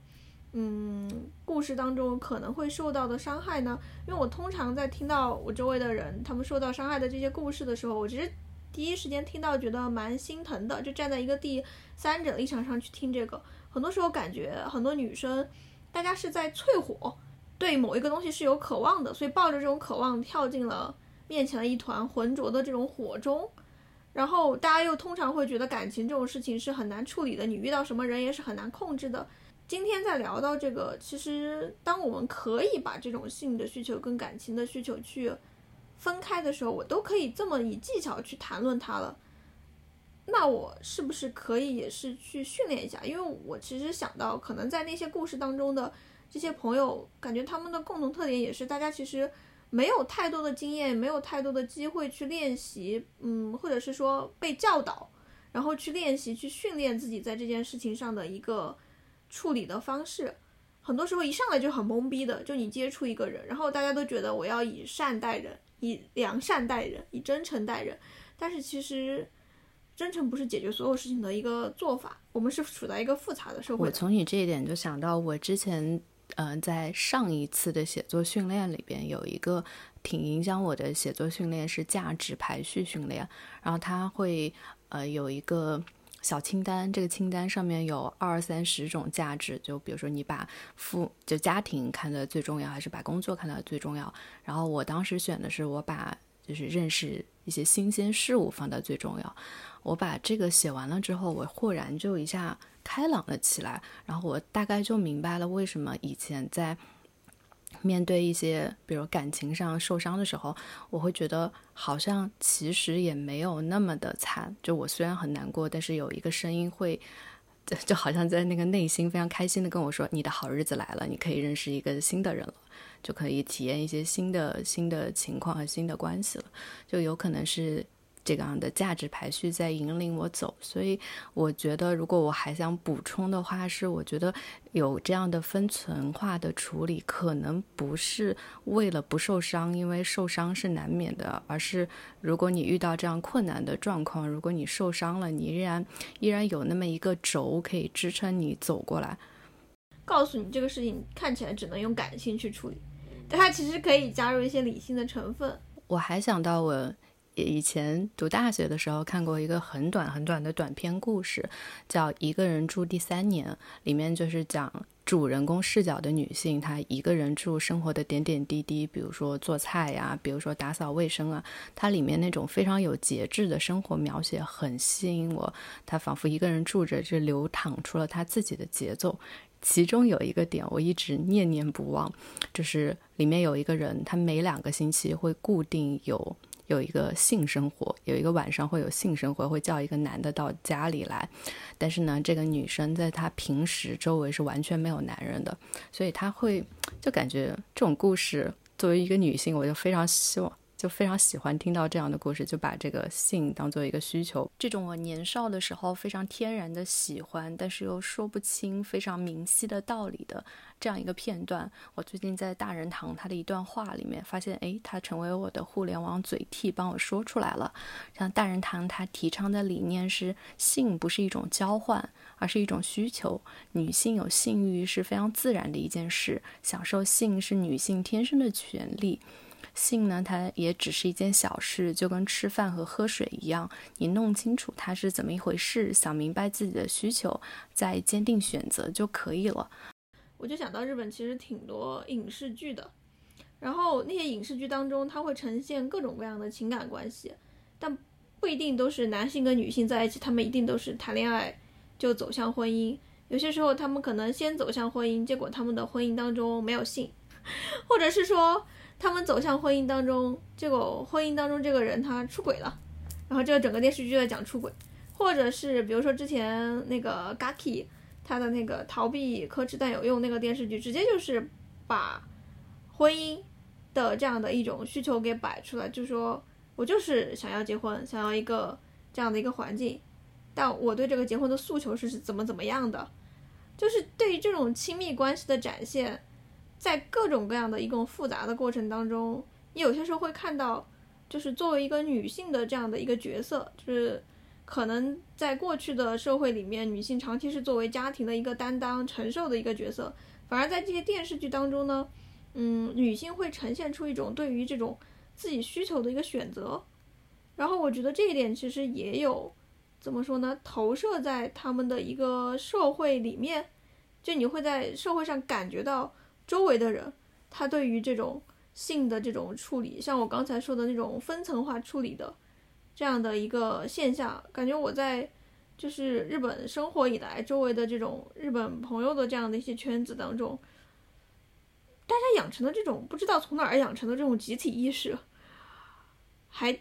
嗯，故事当中可能会受到的伤害呢？因为我通常在听到我周围的人他们受到伤害的这些故事的时候，我其实第一时间听到觉得蛮心疼的，就站在一个第三者立场上去听这个，很多时候感觉很多女生，大家是在淬火，对某一个东西是有渴望的，所以抱着这种渴望跳进了面前的一团浑浊的这种火中，然后大家又通常会觉得感情这种事情是很难处理的，你遇到什么人也是很难控制的。今天在聊到这个，其实当我们可以把这种性的需求跟感情的需求去分开的时候，我都可以这么以技巧去谈论它了。那我是不是可以也是去训练一下？因为我其实想到，可能在那些故事当中的这些朋友，感觉他们的共同特点也是大家其实没有太多的经验，没有太多的机会去练习，嗯，或者是说被教导，然后去练习去训练自己在这件事情上的一个。处理的方式，很多时候一上来就很懵逼的，就你接触一个人，然后大家都觉得我要以善待人，以良善待人，以真诚待人，但是其实真诚不是解决所有事情的一个做法。我们是处在一个复杂的社会。我从你这一点就想到，我之前嗯在上一次的写作训练里边有一个挺影响我的写作训练是价值排序训练，然后它会呃有一个。小清单，这个清单上面有二三十种价值，就比如说你把父就家庭看的最重要，还是把工作看的最重要？然后我当时选的是我把就是认识一些新鲜事物放到最重要。我把这个写完了之后，我豁然就一下开朗了起来，然后我大概就明白了为什么以前在。面对一些比如感情上受伤的时候，我会觉得好像其实也没有那么的惨。就我虽然很难过，但是有一个声音会，就好像在那个内心非常开心的跟我说：“你的好日子来了，你可以认识一个新的人了，就可以体验一些新的新的情况和新的关系了。”就有可能是。这样的价值排序在引领我走，所以我觉得，如果我还想补充的话，是我觉得有这样的分层化的处理，可能不是为了不受伤，因为受伤是难免的，而是如果你遇到这样困难的状况，如果你受伤了，你依然依然有那么一个轴可以支撑你走过来。告诉你这个事情看起来只能用感性去处理，但它其实可以加入一些理性的成分。我还想到我。以前读大学的时候看过一个很短很短的短篇故事，叫《一个人住第三年》，里面就是讲主人公视角的女性，她一个人住生活的点点滴滴，比如说做菜呀，比如说打扫卫生啊，它里面那种非常有节制的生活描写很吸引我。她仿佛一个人住着，就流淌出了她自己的节奏。其中有一个点我一直念念不忘，就是里面有一个人，他每两个星期会固定有。有一个性生活，有一个晚上会有性生活，会叫一个男的到家里来。但是呢，这个女生在她平时周围是完全没有男人的，所以她会就感觉这种故事，作为一个女性，我就非常希望。就非常喜欢听到这样的故事，就把这个性当做一个需求。这种我年少的时候非常天然的喜欢，但是又说不清非常明晰的道理的这样一个片段，我最近在大人堂他的一段话里面发现，哎，他成为我的互联网嘴替，帮我说出来了。像大人堂他提倡的理念是，性不是一种交换，而是一种需求。女性有性欲是非常自然的一件事，享受性是女性天生的权利。性呢，它也只是一件小事，就跟吃饭和喝水一样，你弄清楚它是怎么一回事，想明白自己的需求，再坚定选择就可以了。我就想到日本其实挺多影视剧的，然后那些影视剧当中，它会呈现各种各样的情感关系，但不一定都是男性跟女性在一起，他们一定都是谈恋爱就走向婚姻。有些时候他们可能先走向婚姻，结果他们的婚姻当中没有性，或者是说。他们走向婚姻当中，结果婚姻当中这个人他出轨了，然后这个整个电视剧在讲出轨，或者是比如说之前那个 Gaki 他的那个逃避可耻但有用那个电视剧，直接就是把婚姻的这样的一种需求给摆出来，就说我就是想要结婚，想要一个这样的一个环境，但我对这个结婚的诉求是怎么怎么样的，就是对于这种亲密关系的展现。在各种各样的一种复杂的过程当中，你有些时候会看到，就是作为一个女性的这样的一个角色，就是可能在过去的社会里面，女性长期是作为家庭的一个担当、承受的一个角色，反而在这些电视剧当中呢，嗯，女性会呈现出一种对于这种自己需求的一个选择，然后我觉得这一点其实也有怎么说呢，投射在他们的一个社会里面，就你会在社会上感觉到。周围的人，他对于这种性的这种处理，像我刚才说的那种分层化处理的这样的一个现象，感觉我在就是日本生活以来，周围的这种日本朋友的这样的一些圈子当中，大家养成的这种不知道从哪儿养成的这种集体意识，还。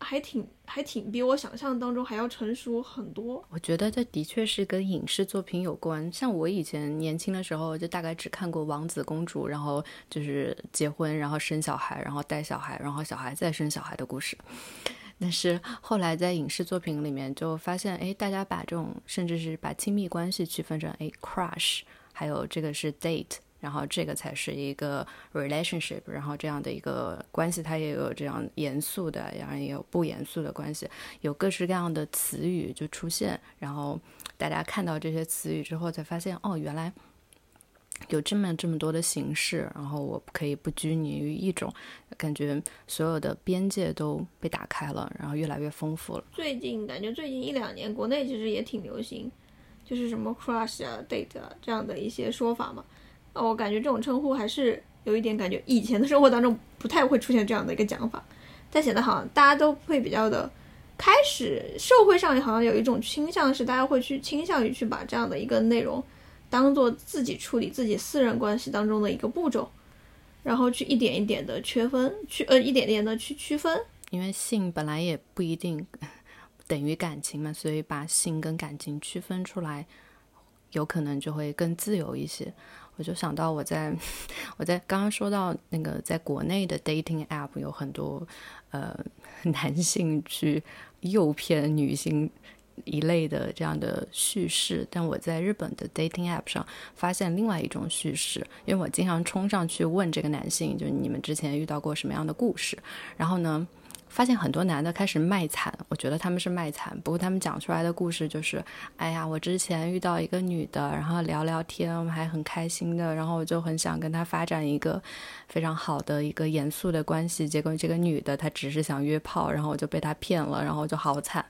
还挺还挺比我想象当中还要成熟很多。我觉得这的确是跟影视作品有关。像我以前年轻的时候，就大概只看过王子公主，然后就是结婚，然后生小孩，然后带小孩，然后小孩再生小孩的故事。但是后来在影视作品里面就发现，哎，大家把这种甚至是把亲密关系区分成哎 crush，还有这个是 date。然后这个才是一个 relationship，然后这样的一个关系，它也有这样严肃的，然后也有不严肃的关系，有各式各样的词语就出现，然后大家看到这些词语之后，才发现哦，原来有这么这么多的形式，然后我可以不拘泥于一种，感觉所有的边界都被打开了，然后越来越丰富了。最近感觉最近一两年，国内其实也挺流行，就是什么 crush 啊、date 啊这样的一些说法嘛。我感觉这种称呼还是有一点感觉，以前的生活当中不太会出现这样的一个讲法，但显得好像大家都会比较的，开始社会上也好像有一种倾向是大家会去倾向于去把这样的一个内容当做自己处理自己私人关系当中的一个步骤，然后去一点一点的区分，去呃一点点的去区分，因为性本来也不一定等于感情嘛，所以把性跟感情区分出来，有可能就会更自由一些。我就想到我在 我在刚刚说到那个在国内的 dating app 有很多呃男性去诱骗女性一类的这样的叙事，但我在日本的 dating app 上发现另外一种叙事，因为我经常冲上去问这个男性，就你们之前遇到过什么样的故事，然后呢？发现很多男的开始卖惨，我觉得他们是卖惨。不过他们讲出来的故事就是，哎呀，我之前遇到一个女的，然后聊聊天，我们还很开心的，然后我就很想跟她发展一个非常好的一个严肃的关系。结果这个女的她只是想约炮，然后我就被她骗了，然后就好惨。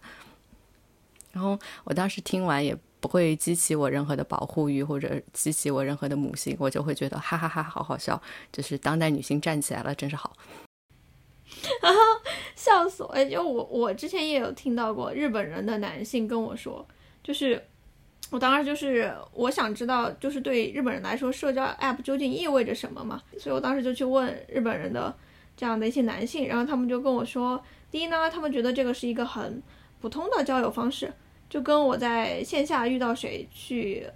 然后我当时听完也不会激起我任何的保护欲或者激起我任何的母性，我就会觉得哈哈哈，好好笑，就是当代女性站起来了，真是好。然后笑死我！哎，就我我之前也有听到过日本人的男性跟我说，就是我当时就是我想知道，就是对日本人来说，社交 app 究竟意味着什么嘛？所以我当时就去问日本人的这样的一些男性，然后他们就跟我说，第一呢，他们觉得这个是一个很普通的交友方式，就跟我在线下遇到谁去，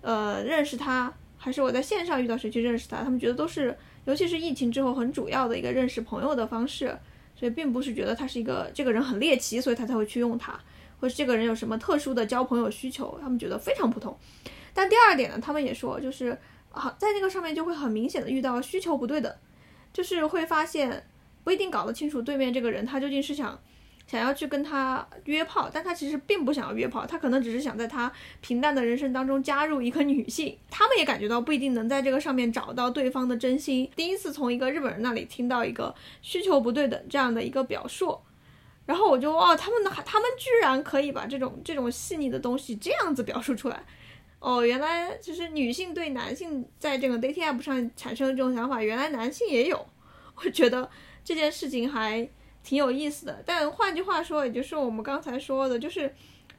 呃，认识他，还是我在线上遇到谁去认识他，他们觉得都是，尤其是疫情之后很主要的一个认识朋友的方式，所以并不是觉得他是一个这个人很猎奇，所以他才会去用它，或是这个人有什么特殊的交朋友需求，他们觉得非常普通。但第二点呢，他们也说，就是啊，在那个上面就会很明显的遇到需求不对的，就是会发现不一定搞得清楚对面这个人他究竟是想想要去跟他约炮，但他其实并不想要约炮，他可能只是想在他平淡的人生当中加入一个女性。他们也感觉到不一定能在这个上面找到对方的真心。第一次从一个日本人那里听到一个需求不对等这样的一个表述，然后我就哦，他们的还他们居然可以把这种这种细腻的东西这样子表述出来。哦，原来就是女性对男性在这个 dating app 上产生的这种想法，原来男性也有。我觉得这件事情还挺有意思的。但换句话说，也就是我们刚才说的，就是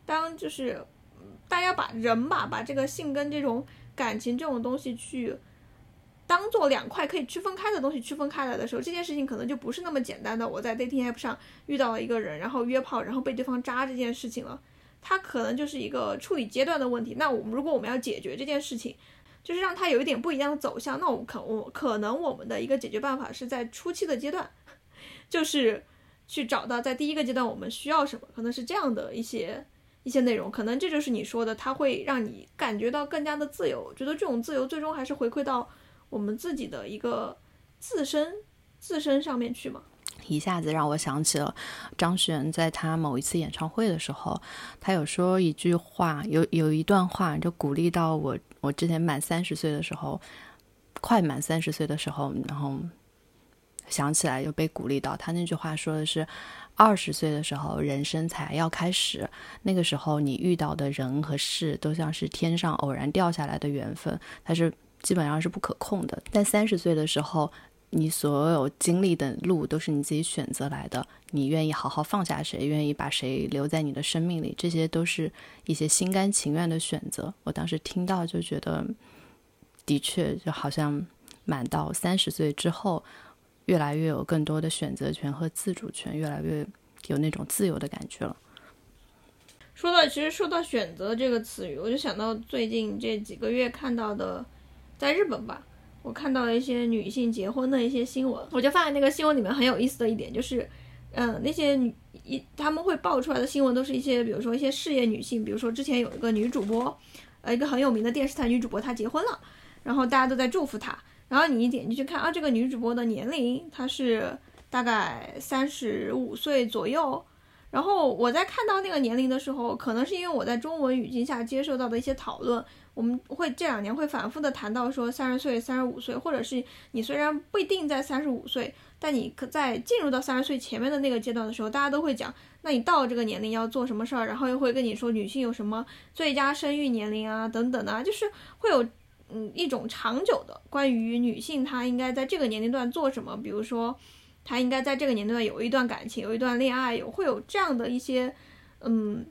当就是大家把人吧，把这个性跟这种感情这种东西去当做两块可以区分开的东西区分开来的时候，这件事情可能就不是那么简单的。我在 dating app 上遇到了一个人，然后约炮，然后被对方渣这件事情了。它可能就是一个处理阶段的问题。那我们如果我们要解决这件事情，就是让它有一点不一样的走向，那我可我可能我们的一个解决办法是在初期的阶段，就是去找到在第一个阶段我们需要什么，可能是这样的一些一些内容。可能这就是你说的，它会让你感觉到更加的自由。觉得这种自由最终还是回馈到我们自己的一个自身自身上面去嘛。一下子让我想起了张悬在他某一次演唱会的时候，他有说一句话，有有一段话就鼓励到我。我之前满三十岁的时候，快满三十岁的时候，然后想起来又被鼓励到。他那句话说的是：二十岁的时候，人生才要开始，那个时候你遇到的人和事都像是天上偶然掉下来的缘分，它是基本上是不可控的。但三十岁的时候，你所有经历的路都是你自己选择来的，你愿意好好放下谁，愿意把谁留在你的生命里，这些都是一些心甘情愿的选择。我当时听到就觉得，的确就好像满到三十岁之后，越来越有更多的选择权和自主权，越来越有那种自由的感觉了。说到其实说到选择这个词语，我就想到最近这几个月看到的，在日本吧。我看到了一些女性结婚的一些新闻，我就发现那个新闻里面很有意思的一点就是，嗯，那些女一他们会爆出来的新闻都是一些，比如说一些事业女性，比如说之前有一个女主播，呃，一个很有名的电视台女主播她结婚了，然后大家都在祝福她，然后你一点进去看啊，这个女主播的年龄她是大概三十五岁左右。然后我在看到那个年龄的时候，可能是因为我在中文语境下接受到的一些讨论，我们会这两年会反复的谈到说三十岁、三十五岁，或者是你虽然不一定在三十五岁，但你可在进入到三十岁前面的那个阶段的时候，大家都会讲，那你到这个年龄要做什么事儿，然后又会跟你说女性有什么最佳生育年龄啊等等的，就是会有嗯一种长久的关于女性她应该在这个年龄段做什么，比如说。她应该在这个年龄段有一段感情，有一段恋爱，有会有这样的一些，嗯，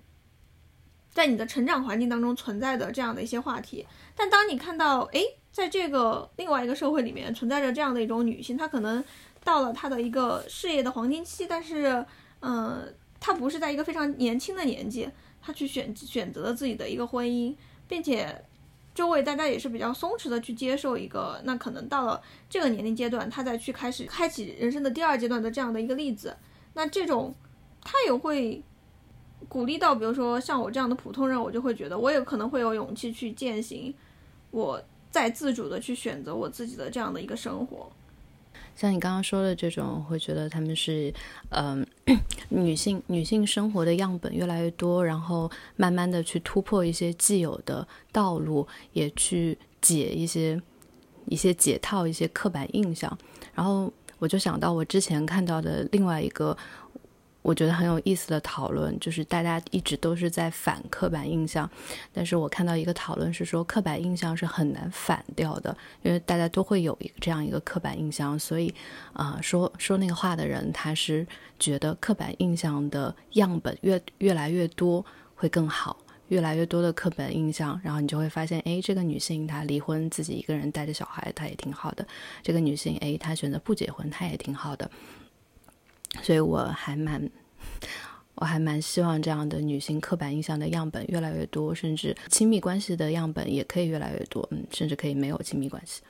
在你的成长环境当中存在的这样的一些话题。但当你看到，哎，在这个另外一个社会里面存在着这样的一种女性，她可能到了她的一个事业的黄金期，但是，嗯，她不是在一个非常年轻的年纪，她去选选择了自己的一个婚姻，并且。周围大家也是比较松弛的去接受一个，那可能到了这个年龄阶段，他再去开始开启人生的第二阶段的这样的一个例子，那这种他也会鼓励到，比如说像我这样的普通人，我就会觉得我也可能会有勇气去践行，我再自主的去选择我自己的这样的一个生活。像你刚刚说的这种，会觉得他们是，嗯，女性女性生活的样本越来越多，然后慢慢的去突破一些既有的道路，也去解一些一些解套一些刻板印象。然后我就想到我之前看到的另外一个。我觉得很有意思的讨论，就是大家一直都是在反刻板印象，但是我看到一个讨论是说，刻板印象是很难反掉的，因为大家都会有一个这样一个刻板印象，所以，啊，说说那个话的人，他是觉得刻板印象的样本越越来越多会更好，越来越多的刻板印象，然后你就会发现，哎，这个女性她离婚自己一个人带着小孩，她也挺好的；这个女性，哎，她选择不结婚，她也挺好的。所以我还蛮，我还蛮希望这样的女性刻板印象的样本越来越多，甚至亲密关系的样本也可以越来越多，嗯，甚至可以没有亲密关系。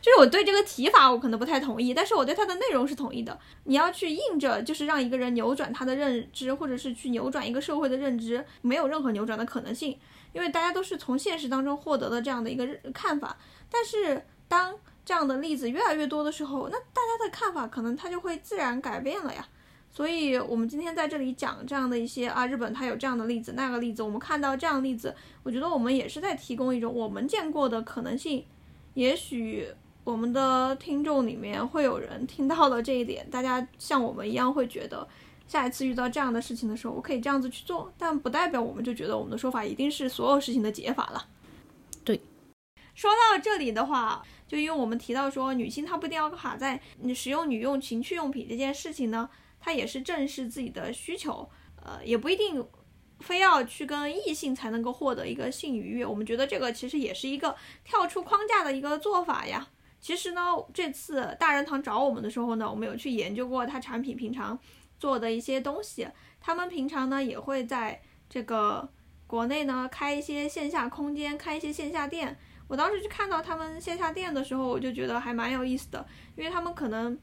就是我对这个提法我可能不太同意，但是我对它的内容是同意的。你要去硬着，就是让一个人扭转他的认知，或者是去扭转一个社会的认知，没有任何扭转的可能性，因为大家都是从现实当中获得的这样的一个看法。但是当这样的例子越来越多的时候，那大家的看法可能它就会自然改变了呀。所以我们今天在这里讲这样的一些啊，日本它有这样的例子，那个例子，我们看到这样的例子，我觉得我们也是在提供一种我们见过的可能性，也许。我们的听众里面会有人听到了这一点，大家像我们一样会觉得，下一次遇到这样的事情的时候，我可以这样子去做，但不代表我们就觉得我们的说法一定是所有事情的解法了。对，说到这里的话，就因为我们提到说，女性她不一定要卡在你使用女用情趣用品这件事情呢，她也是正视自己的需求，呃，也不一定非要去跟异性才能够获得一个性愉悦。我们觉得这个其实也是一个跳出框架的一个做法呀。其实呢，这次大人堂找我们的时候呢，我们有去研究过他产品平常做的一些东西。他们平常呢也会在这个国内呢开一些线下空间，开一些线下店。我当时去看到他们线下店的时候，我就觉得还蛮有意思的，因为他们可能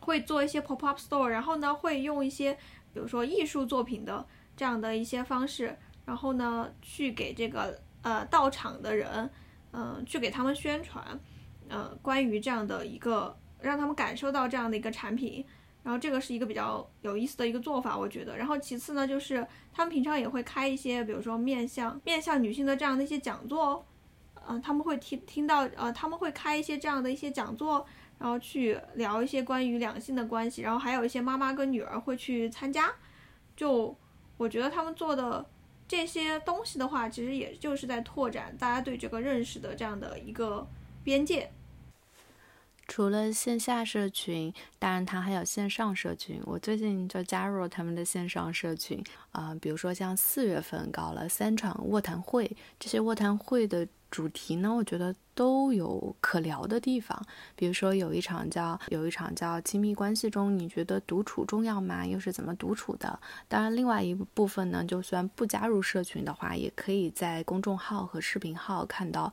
会做一些 pop up store，然后呢会用一些比如说艺术作品的这样的一些方式，然后呢去给这个呃到场的人，嗯，去给他们宣传。呃，关于这样的一个让他们感受到这样的一个产品，然后这个是一个比较有意思的一个做法，我觉得。然后其次呢，就是他们平常也会开一些，比如说面向面向女性的这样的一些讲座哦，嗯，他们会听听到，呃，他们会开一些这样的一些讲座，然后去聊一些关于两性的关系，然后还有一些妈妈跟女儿会去参加。就我觉得他们做的这些东西的话，其实也就是在拓展大家对这个认识的这样的一个边界。除了线下社群，当然它还有线上社群。我最近就加入了他们的线上社群啊，比如说像四月份搞了三场卧谈会，这些卧谈会的主题呢，我觉得都有可聊的地方。比如说有一场叫有一场叫亲密关系中，你觉得独处重要吗？又是怎么独处的？当然，另外一部分呢，就算不加入社群的话，也可以在公众号和视频号看到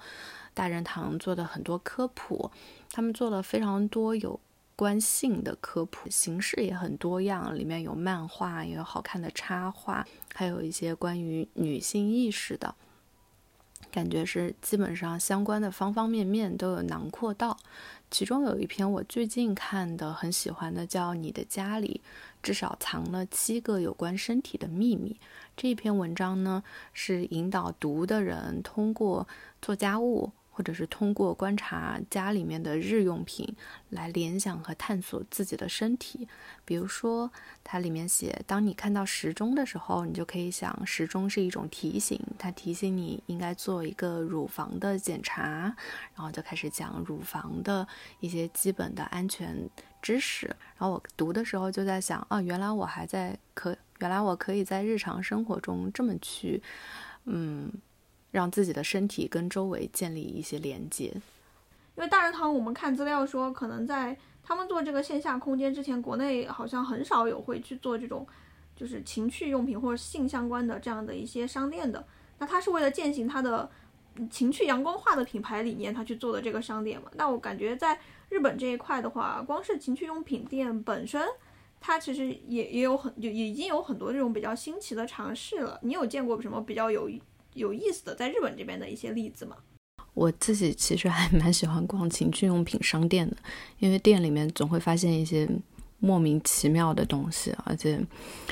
大人堂做的很多科普。他们做了非常多有关性的科普，形式也很多样，里面有漫画，也有好看的插画，还有一些关于女性意识的，感觉是基本上相关的方方面面都有囊括到。其中有一篇我最近看的很喜欢的，叫《你的家里至少藏了七个有关身体的秘密》。这篇文章呢，是引导读的人通过做家务。或者是通过观察家里面的日用品来联想和探索自己的身体，比如说它里面写，当你看到时钟的时候，你就可以想时钟是一种提醒，它提醒你应该做一个乳房的检查，然后就开始讲乳房的一些基本的安全知识。然后我读的时候就在想，啊，原来我还在可，原来我可以在日常生活中这么去，嗯。让自己的身体跟周围建立一些连接，因为大人堂我们看资料说，可能在他们做这个线下空间之前，国内好像很少有会去做这种就是情趣用品或者性相关的这样的一些商店的。那他是为了践行他的情趣阳光化的品牌理念，他去做的这个商店嘛？那我感觉在日本这一块的话，光是情趣用品店本身，它其实也也有很就已经有很多这种比较新奇的尝试了。你有见过什么比较有？有意思的，在日本这边的一些例子吗？我自己其实还蛮喜欢逛情趣用品商店的，因为店里面总会发现一些莫名其妙的东西，而且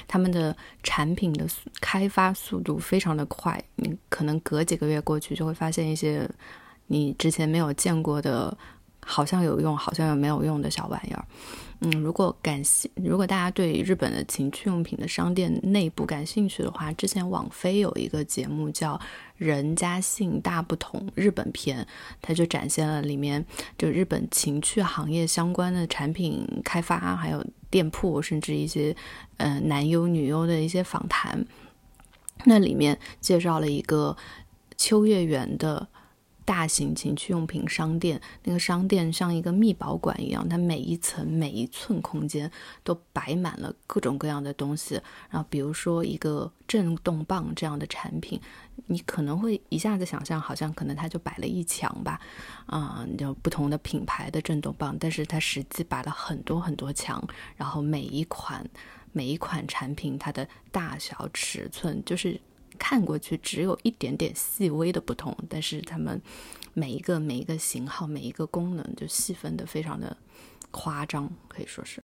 他们的产品的开发速度非常的快，你可能隔几个月过去就会发现一些你之前没有见过的，好像有用，好像又没有用的小玩意儿。嗯，如果感兴，如果大家对日本的情趣用品的商店内部感兴趣的话，之前网飞有一个节目叫《人家性大不同日本篇》，它就展现了里面就日本情趣行业相关的产品开发，还有店铺，甚至一些呃男优女优的一些访谈。那里面介绍了一个秋叶原的。大型情趣用品商店，那个商店像一个密保馆一样，它每一层每一寸空间都摆满了各种各样的东西。然后，比如说一个震动棒这样的产品，你可能会一下子想象，好像可能它就摆了一墙吧，啊，有不同的品牌的震动棒，但是它实际摆了很多很多墙，然后每一款每一款产品它的大小尺寸就是。看过去只有一点点细微的不同，但是他们每一个每一个型号每一个功能就细分的非常的夸张，可以说是。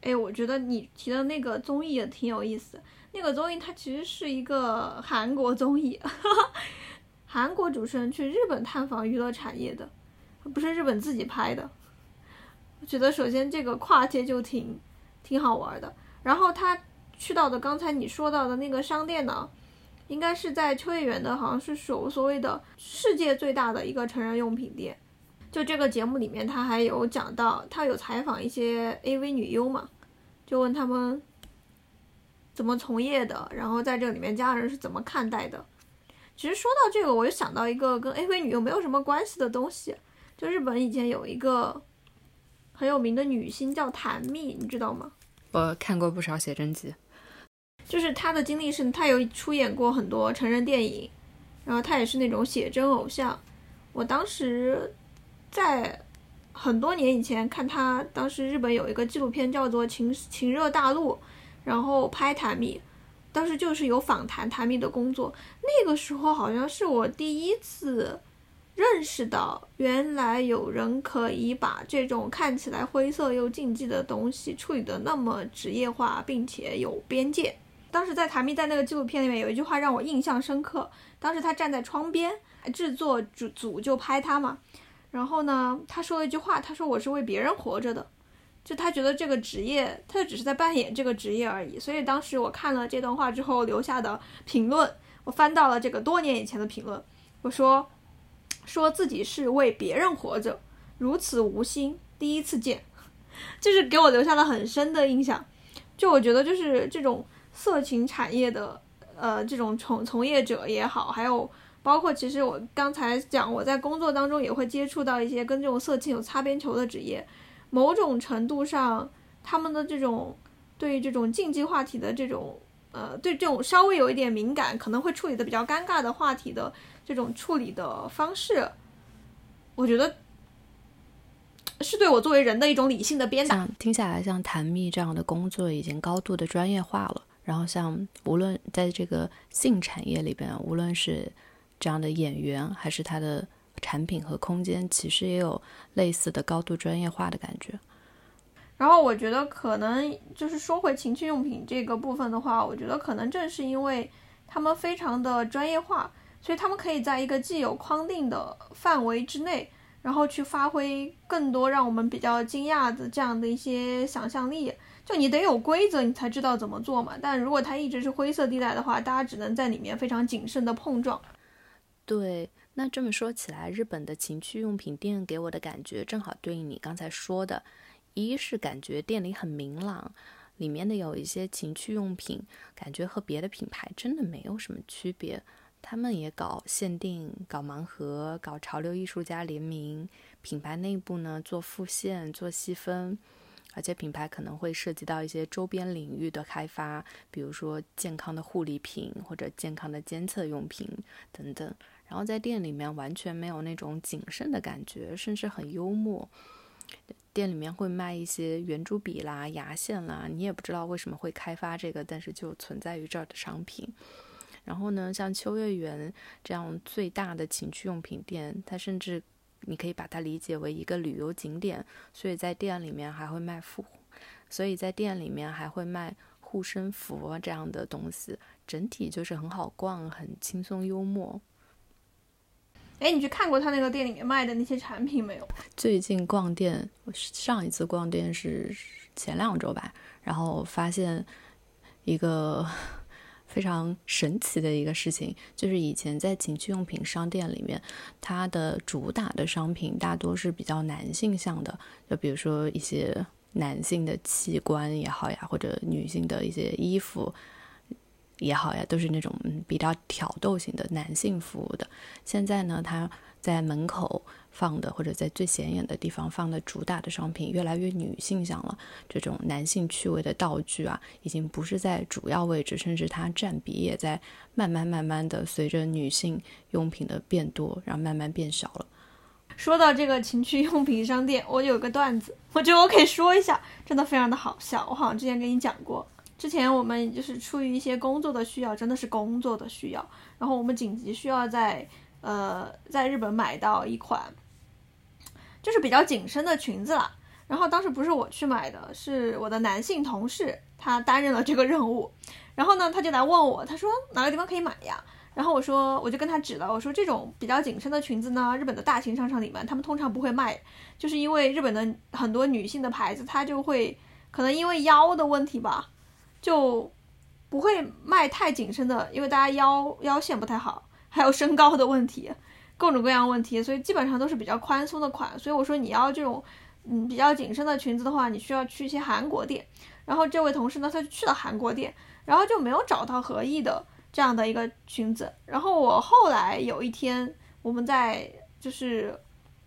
哎，我觉得你提的那个综艺也挺有意思。那个综艺它其实是一个韩国综艺，韩国主持人去日本探访娱乐产业的，不是日本自己拍的。我觉得首先这个跨界就挺挺好玩的。然后他去到的刚才你说到的那个商店呢？应该是在秋叶原的，好像是所所谓的世界最大的一个成人用品店。就这个节目里面，他还有讲到，他有采访一些 AV 女优嘛，就问他们怎么从业的，然后在这里面家人是怎么看待的。其实说到这个，我就想到一个跟 AV 女优没有什么关系的东西，就日本以前有一个很有名的女星叫谭蜜，你知道吗？我看过不少写真集。就是他的经历是，他有出演过很多成人电影，然后他也是那种写真偶像。我当时在很多年以前看他，当时日本有一个纪录片叫做《情情热大陆》，然后拍谭蜜，当时就是有访谈谭蜜的工作。那个时候好像是我第一次认识到，原来有人可以把这种看起来灰色又禁忌的东西处理的那么职业化，并且有边界。当时在谭蜜在那个纪录片里面有一句话让我印象深刻。当时他站在窗边，制作组组就拍他嘛。然后呢，他说了一句话，他说：“我是为别人活着的。”就他觉得这个职业，他只是在扮演这个职业而已。所以当时我看了这段话之后留下的评论，我翻到了这个多年以前的评论，我说：“说自己是为别人活着，如此无心，第一次见，就是给我留下了很深的印象。”就我觉得就是这种。色情产业的，呃，这种从从业者也好，还有包括其实我刚才讲，我在工作当中也会接触到一些跟这种色情有擦边球的职业，某种程度上，他们的这种对于这种禁忌话题的这种，呃，对这种稍微有一点敏感，可能会处理的比较尴尬的话题的这种处理的方式，我觉得是对我作为人的一种理性的鞭打。听下来，像谭蜜这样的工作已经高度的专业化了。然后，像无论在这个性产业里边，无论是这样的演员，还是他的产品和空间，其实也有类似的高度专业化的感觉。然后，我觉得可能就是说回情趣用品这个部分的话，我觉得可能正是因为他们非常的专业化，所以他们可以在一个既有框定的范围之内，然后去发挥更多让我们比较惊讶的这样的一些想象力。就你得有规则，你才知道怎么做嘛。但如果它一直是灰色地带的话，大家只能在里面非常谨慎的碰撞。对，那这么说起来，日本的情趣用品店给我的感觉正好对应你刚才说的：一是感觉店里很明朗，里面的有一些情趣用品，感觉和别的品牌真的没有什么区别。他们也搞限定、搞盲盒、搞潮流艺术家联名，品牌内部呢做复线、做细分。而且品牌可能会涉及到一些周边领域的开发，比如说健康的护理品或者健康的监测用品等等。然后在店里面完全没有那种谨慎的感觉，甚至很幽默。店里面会卖一些圆珠笔啦、牙线啦，你也不知道为什么会开发这个，但是就存在于这儿的商品。然后呢，像秋叶原这样最大的情趣用品店，它甚至。你可以把它理解为一个旅游景点，所以在店里面还会卖护，所以在店里面还会卖护身符这样的东西，整体就是很好逛，很轻松幽默。哎，你去看过他那个店里面卖的那些产品没有？最近逛店，上一次逛店是前两周吧，然后发现一个。非常神奇的一个事情，就是以前在情趣用品商店里面，它的主打的商品大多是比较男性向的，就比如说一些男性的器官也好呀，或者女性的一些衣服，也好呀，都是那种嗯比较挑逗型的男性服务的。现在呢，它在门口放的或者在最显眼的地方放的主打的商品越来越女性向了，这种男性趣味的道具啊，已经不是在主要位置，甚至它占比也在慢慢慢慢的随着女性用品的变多，然后慢慢变少了。说到这个情趣用品商店，我有个段子，我觉得我可以说一下，真的非常的好笑。我好像之前跟你讲过，之前我们就是出于一些工作的需要，真的是工作的需要，然后我们紧急需要在呃在日本买到一款，就是比较紧身的裙子啦。然后当时不是我去买的，是我的男性同事他担任了这个任务，然后呢他就来问我，他说哪个地方可以买呀？然后我说，我就跟他指了，我说这种比较紧身的裙子呢，日本的大型商场里面他们通常不会卖，就是因为日本的很多女性的牌子，它就会可能因为腰的问题吧，就不会卖太紧身的，因为大家腰腰线不太好，还有身高的问题，各种各样问题，所以基本上都是比较宽松的款。所以我说你要这种嗯比较紧身的裙子的话，你需要去一些韩国店。然后这位同事呢，他就去了韩国店，然后就没有找到合意的。这样的一个裙子，然后我后来有一天我们在就是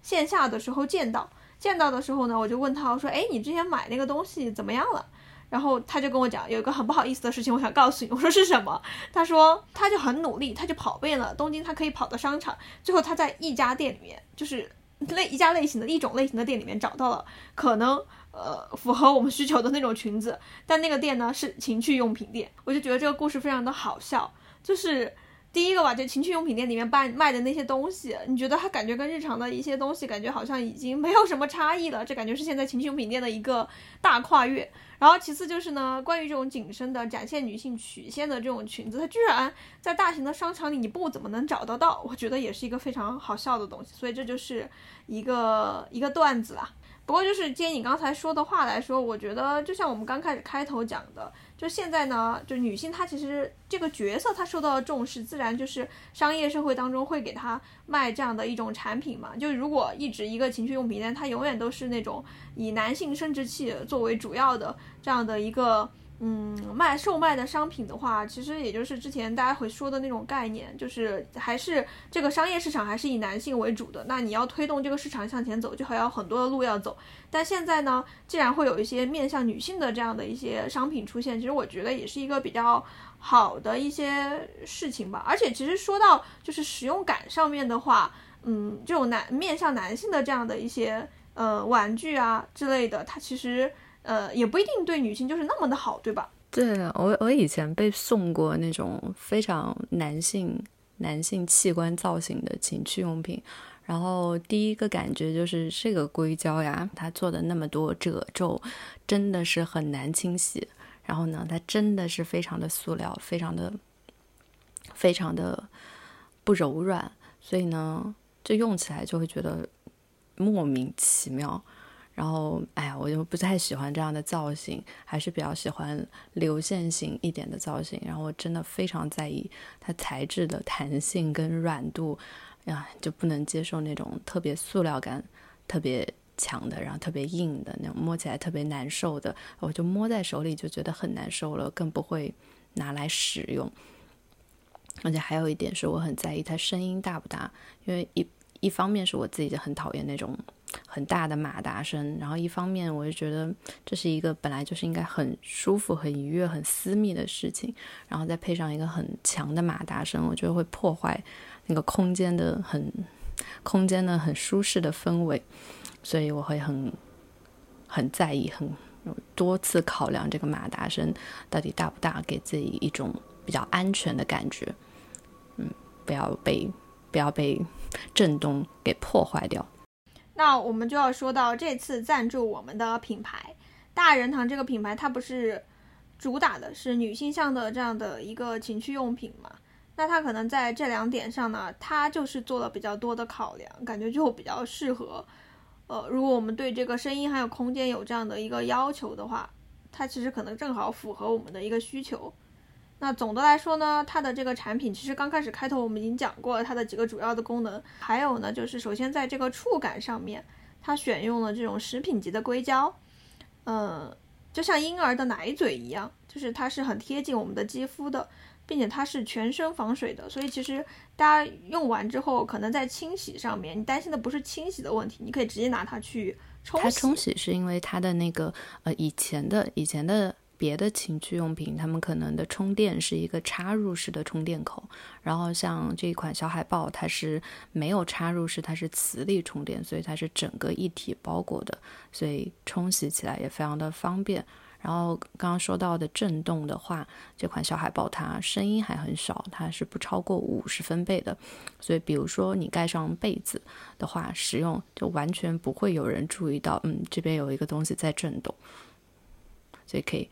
线下的时候见到，见到的时候呢，我就问他，我说，哎，你之前买那个东西怎么样了？然后他就跟我讲，有一个很不好意思的事情，我想告诉你。我说是什么？他 说他就很努力，他就跑遍了东京，他可以跑的商场，最后他在一家店里面，就是类一家类型的一种类型的店里面找到了可能。呃，符合我们需求的那种裙子，但那个店呢是情趣用品店，我就觉得这个故事非常的好笑。就是第一个吧，就情趣用品店里面卖卖的那些东西，你觉得它感觉跟日常的一些东西感觉好像已经没有什么差异了，这感觉是现在情趣用品店的一个大跨越。然后其次就是呢，关于这种紧身的展现女性曲线的这种裙子，它居然在大型的商场里你不怎么能找得到，我觉得也是一个非常好笑的东西。所以这就是一个一个段子啦。不过就是接你刚才说的话来说，我觉得就像我们刚开始开头讲的，就现在呢，就女性她其实这个角色她受到的重视，自然就是商业社会当中会给她卖这样的一种产品嘛。就如果一直一个情趣用品但，它永远都是那种以男性生殖器作为主要的这样的一个。嗯，卖售卖的商品的话，其实也就是之前大家会说的那种概念，就是还是这个商业市场还是以男性为主的。那你要推动这个市场向前走，就还有很多的路要走。但现在呢，既然会有一些面向女性的这样的一些商品出现，其实我觉得也是一个比较好的一些事情吧。而且其实说到就是使用感上面的话，嗯，这种男面向男性的这样的一些呃玩具啊之类的，它其实。呃，也不一定对女性就是那么的好，对吧？对我，我以前被送过那种非常男性、男性器官造型的情趣用品，然后第一个感觉就是这个硅胶呀，它做的那么多褶皱，真的是很难清洗。然后呢，它真的是非常的塑料，非常的、非常的不柔软，所以呢，就用起来就会觉得莫名其妙。然后，哎呀，我就不太喜欢这样的造型，还是比较喜欢流线型一点的造型。然后我真的非常在意它材质的弹性跟软度，呀，就不能接受那种特别塑料感特别强的，然后特别硬的那种，摸起来特别难受的。我就摸在手里就觉得很难受了，更不会拿来使用。而且还有一点是我很在意它声音大不大，因为一一方面是我自己就很讨厌那种。很大的马达声，然后一方面我就觉得这是一个本来就是应该很舒服、很愉悦、很私密的事情，然后再配上一个很强的马达声，我觉得会破坏那个空间的很空间的很舒适的氛围，所以我会很很在意，很多次考量这个马达声到底大不大，给自己一种比较安全的感觉，嗯，不要被不要被震动给破坏掉。那我们就要说到这次赞助我们的品牌大人堂这个品牌，它不是主打的是女性向的这样的一个情趣用品嘛？那它可能在这两点上呢，它就是做了比较多的考量，感觉就比较适合。呃，如果我们对这个声音还有空间有这样的一个要求的话，它其实可能正好符合我们的一个需求。那总的来说呢，它的这个产品其实刚开始开头我们已经讲过了它的几个主要的功能，还有呢就是首先在这个触感上面，它选用了这种食品级的硅胶，嗯，就像婴儿的奶嘴一样，就是它是很贴近我们的肌肤的，并且它是全身防水的，所以其实大家用完之后，可能在清洗上面，你担心的不是清洗的问题，你可以直接拿它去冲洗。它冲洗是因为它的那个呃以前的以前的。别的情趣用品，他们可能的充电是一个插入式的充电口，然后像这一款小海豹，它是没有插入式，它是磁力充电，所以它是整个一体包裹的，所以冲洗起来也非常的方便。然后刚刚说到的震动的话，这款小海豹它声音还很少，它是不超过五十分贝的，所以比如说你盖上被子的话，使用就完全不会有人注意到，嗯，这边有一个东西在震动，所以可以。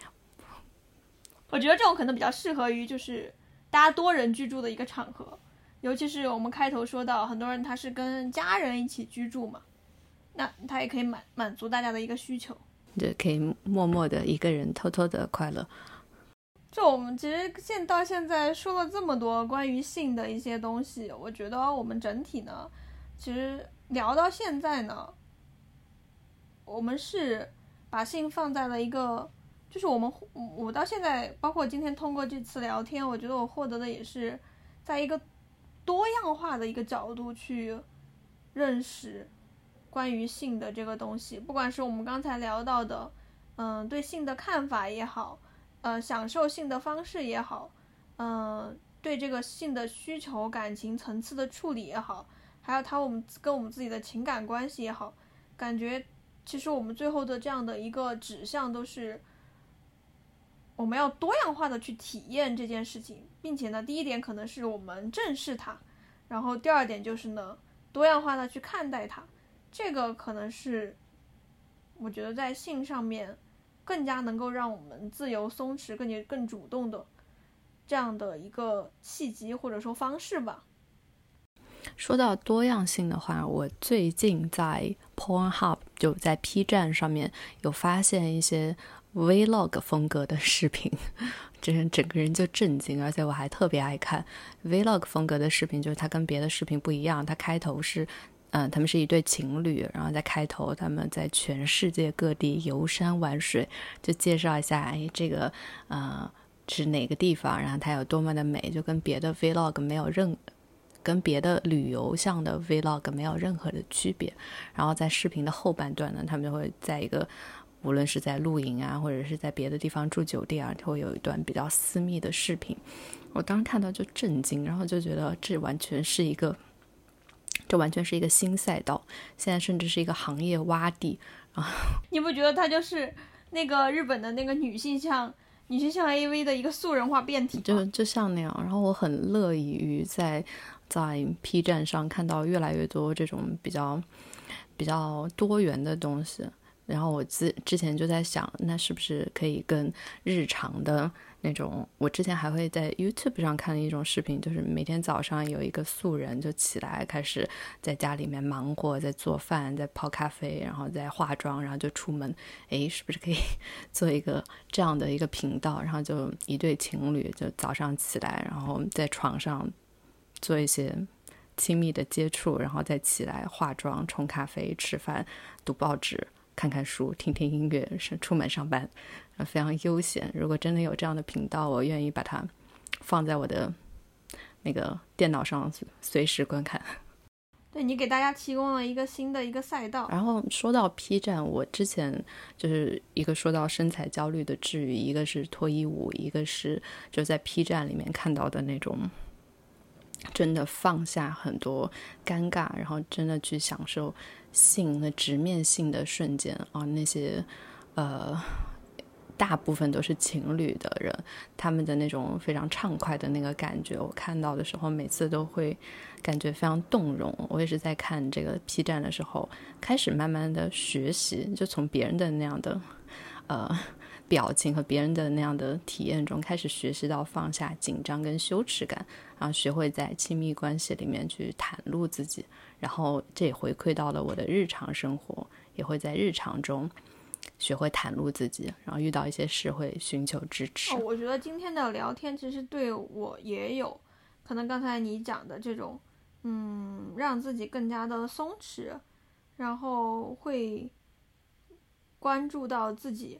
我觉得这种可能比较适合于就是大家多人居住的一个场合，尤其是我们开头说到很多人他是跟家人一起居住嘛，那他也可以满满足大家的一个需求，对，可以默默的一个人偷偷的快乐。就我们其实现到现在说了这么多关于性的一些东西，我觉得我们整体呢，其实聊到现在呢，我们是把性放在了一个。就是我们，我到现在，包括今天通过这次聊天，我觉得我获得的也是，在一个多样化的一个角度去认识关于性的这个东西。不管是我们刚才聊到的，嗯，对性的看法也好，呃，享受性的方式也好，嗯，对这个性的需求、感情层次的处理也好，还有他我们跟我们自己的情感关系也好，感觉其实我们最后的这样的一个指向都是。我们要多样化的去体验这件事情，并且呢，第一点可能是我们正视它，然后第二点就是呢，多样化的去看待它，这个可能是我觉得在性上面更加能够让我们自由松弛、更加更主动的这样的一个契机或者说方式吧。说到多样性的话，我最近在 Pornhub 就在 P 站上面有发现一些。Vlog 风格的视频，真是整个人就震惊，而且我还特别爱看 Vlog 风格的视频，就是它跟别的视频不一样。它开头是，嗯，他们是一对情侣，然后在开头他们在全世界各地游山玩水，就介绍一下，哎，这个呃是哪个地方，然后它有多么的美，就跟别的 Vlog 没有任，跟别的旅游向的 Vlog 没有任何的区别。然后在视频的后半段呢，他们就会在一个。无论是在露营啊，或者是在别的地方住酒店啊，会有一段比较私密的视频。我当时看到就震惊，然后就觉得这完全是一个，这完全是一个新赛道，现在甚至是一个行业洼地啊！你不觉得它就是那个日本的那个女性向女性向 AV 的一个素人化变体？就就像那样。然后我很乐意于在在 P 站上看到越来越多这种比较比较多元的东西。然后我之之前就在想，那是不是可以跟日常的那种？我之前还会在 YouTube 上看一种视频，就是每天早上有一个素人就起来，开始在家里面忙活，在做饭，在泡咖啡，然后在化妆，然后就出门。诶，是不是可以 做一个这样的一个频道？然后就一对情侣就早上起来，然后在床上做一些亲密的接触，然后再起来化妆、冲咖啡、吃饭、读报纸。看看书，听听音乐，是出门上班，非常悠闲。如果真的有这样的频道，我愿意把它放在我的那个电脑上，随时观看。对你给大家提供了一个新的一个赛道。然后说到 P 站，我之前就是一个说到身材焦虑的治愈，一个是脱衣舞，一个是就在 P 站里面看到的那种，真的放下很多尴尬，然后真的去享受。性和直面性的瞬间啊，那些呃，大部分都是情侣的人，他们的那种非常畅快的那个感觉，我看到的时候，每次都会感觉非常动容。我也是在看这个 P 站的时候，开始慢慢的学习，就从别人的那样的呃表情和别人的那样的体验中，开始学习到放下紧张跟羞耻感，然后学会在亲密关系里面去袒露自己。然后这也回馈到了我的日常生活，也会在日常中学会袒露自己，然后遇到一些事会寻求支持。我觉得今天的聊天其实对我也有可能，刚才你讲的这种，嗯，让自己更加的松弛，然后会关注到自己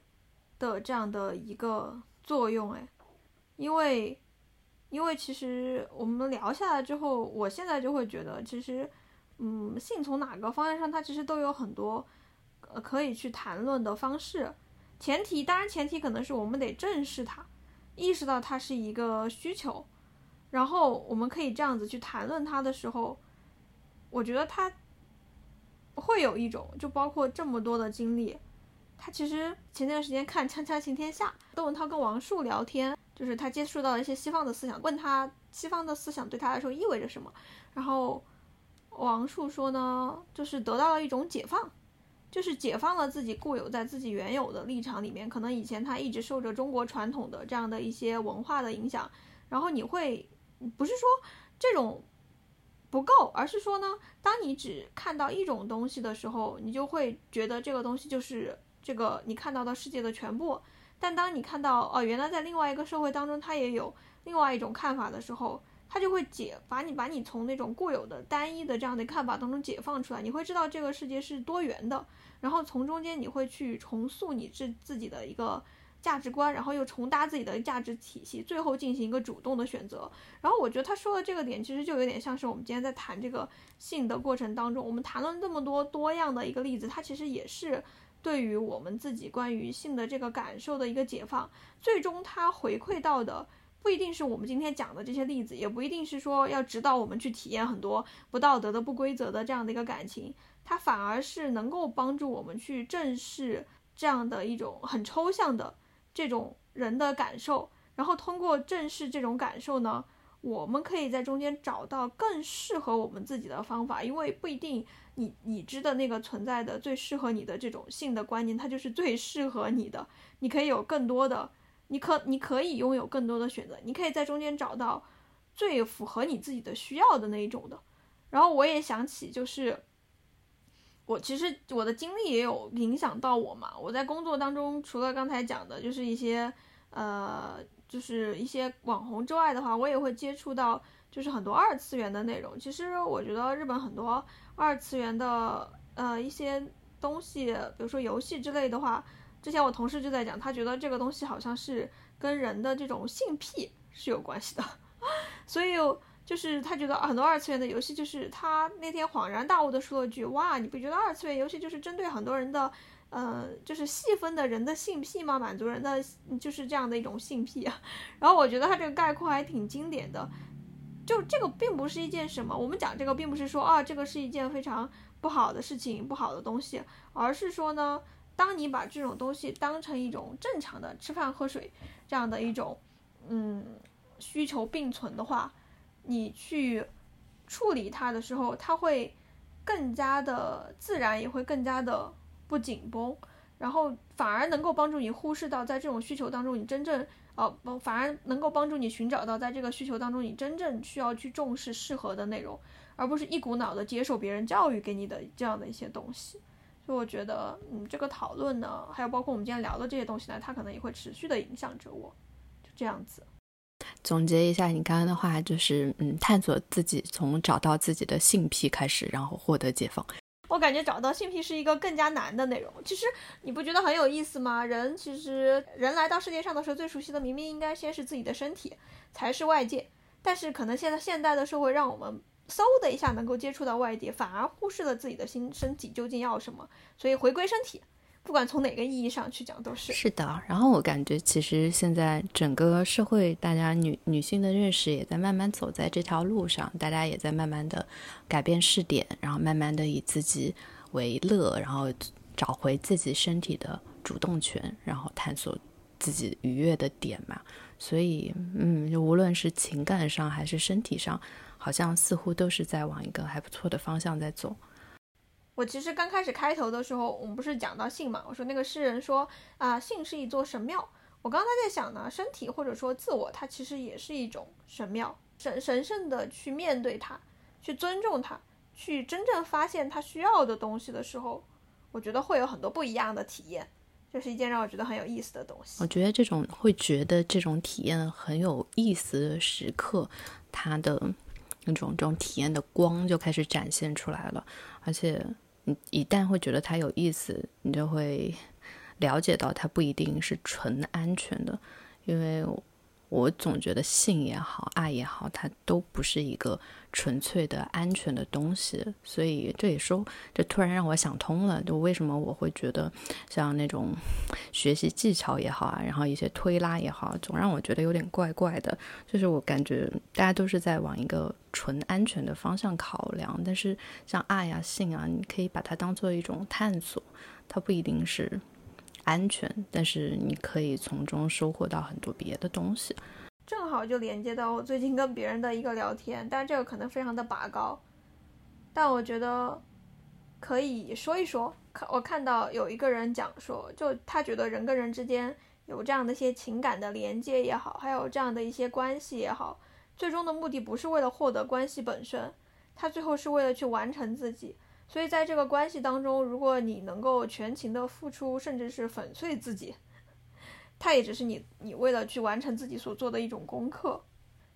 的这样的一个作用。哎，因为因为其实我们聊下来之后，我现在就会觉得，其实，嗯，性从哪个方向上，它其实都有很多呃可以去谈论的方式。前提当然前提可能是我们得正视它，意识到它是一个需求，然后我们可以这样子去谈论它的时候，我觉得它会有一种，就包括这么多的经历。他其实前段时间看《锵锵行天下》，窦文涛跟王树聊天，就是他接触到了一些西方的思想，问他西方的思想对他来说意味着什么。然后王树说呢，就是得到了一种解放，就是解放了自己固有在自己原有的立场里面，可能以前他一直受着中国传统的这样的一些文化的影响。然后你会不是说这种不够，而是说呢，当你只看到一种东西的时候，你就会觉得这个东西就是。这个你看到的世界的全部，但当你看到哦，原来在另外一个社会当中，他也有另外一种看法的时候，他就会解把你把你从那种固有的单一的这样的看法当中解放出来。你会知道这个世界是多元的，然后从中间你会去重塑你自自己的一个价值观，然后又重搭自己的价值体系，最后进行一个主动的选择。然后我觉得他说的这个点，其实就有点像是我们今天在谈这个性的过程当中，我们谈了这么多多样的一个例子，它其实也是。对于我们自己关于性的这个感受的一个解放，最终它回馈到的不一定是我们今天讲的这些例子，也不一定是说要指导我们去体验很多不道德的、不规则的这样的一个感情，它反而是能够帮助我们去正视这样的一种很抽象的这种人的感受，然后通过正视这种感受呢。我们可以在中间找到更适合我们自己的方法，因为不一定你已知的那个存在的最适合你的这种性的观念，它就是最适合你的。你可以有更多的，你可你可以拥有更多的选择，你可以在中间找到最符合你自己的需要的那一种的。然后我也想起，就是我其实我的经历也有影响到我嘛。我在工作当中，除了刚才讲的，就是一些呃。就是一些网红之外的话，我也会接触到，就是很多二次元的内容。其实我觉得日本很多二次元的呃一些东西，比如说游戏之类的话，之前我同事就在讲，他觉得这个东西好像是跟人的这种性癖是有关系的，所以就是他觉得很多二次元的游戏，就是他那天恍然大悟的说了句：“哇，你不觉得二次元游戏就是针对很多人的？”呃，就是细分的人的性癖吗，满足人的就是这样的一种性癖啊。然后我觉得他这个概括还挺经典的，就这个并不是一件什么，我们讲这个并不是说啊，这个是一件非常不好的事情、不好的东西，而是说呢，当你把这种东西当成一种正常的吃饭喝水这样的一种嗯需求并存的话，你去处理它的时候，它会更加的自然，也会更加的。不紧绷，然后反而能够帮助你忽视到，在这种需求当中，你真正呃，反而能够帮助你寻找到，在这个需求当中，你真正需要去重视适合的内容，而不是一股脑的接受别人教育给你的这样的一些东西。所以我觉得，嗯，这个讨论呢，还有包括我们今天聊的这些东西呢，它可能也会持续的影响着我，就这样子。总结一下你刚刚的话，就是嗯，探索自己，从找到自己的性癖开始，然后获得解放。我感觉找到性癖是一个更加难的内容。其实你不觉得很有意思吗？人其实人来到世界上的时候，最熟悉的明明应该先是自己的身体，才是外界。但是可能现在现代的社会让我们嗖的一下能够接触到外界，反而忽视了自己的心身体究竟要什么。所以回归身体。不管从哪个意义上去讲，都是是的。然后我感觉，其实现在整个社会，大家女女性的认识也在慢慢走在这条路上，大家也在慢慢的改变视点，然后慢慢的以自己为乐，然后找回自己身体的主动权，然后探索自己愉悦的点嘛。所以，嗯，就无论是情感上还是身体上，好像似乎都是在往一个还不错的方向在走。我其实刚开始开头的时候，我们不是讲到性嘛？我说那个诗人说啊，性是一座神庙。我刚才在想呢，身体或者说自我，它其实也是一种神庙，神神圣的去面对它，去尊重它，去真正发现它需要的东西的时候，我觉得会有很多不一样的体验，这是一件让我觉得很有意思的东西。我觉得这种会觉得这种体验很有意思的时刻，它的那种这种体验的光就开始展现出来了，而且你。一旦会觉得它有意思，你就会了解到它不一定是纯安全的，因为我总觉得性也好，爱也好，它都不是一个纯粹的安全的东西。所以这也说，这突然让我想通了，就为什么我会觉得像那种 学习技巧也好啊，然后一些推拉也好，总让我觉得有点怪怪的。就是我感觉大家都是在往一个纯安全的方向考量，但是像爱呀、性啊，你可以把它当做一种探索，它不一定是。安全，但是你可以从中收获到很多别的东西。正好就连接到我最近跟别人的一个聊天，但这个可能非常的拔高，但我觉得可以说一说。看我看到有一个人讲说，就他觉得人跟人之间有这样的一些情感的连接也好，还有这样的一些关系也好，最终的目的不是为了获得关系本身，他最后是为了去完成自己。所以在这个关系当中，如果你能够全情的付出，甚至是粉碎自己，它也只是你你为了去完成自己所做的一种功课。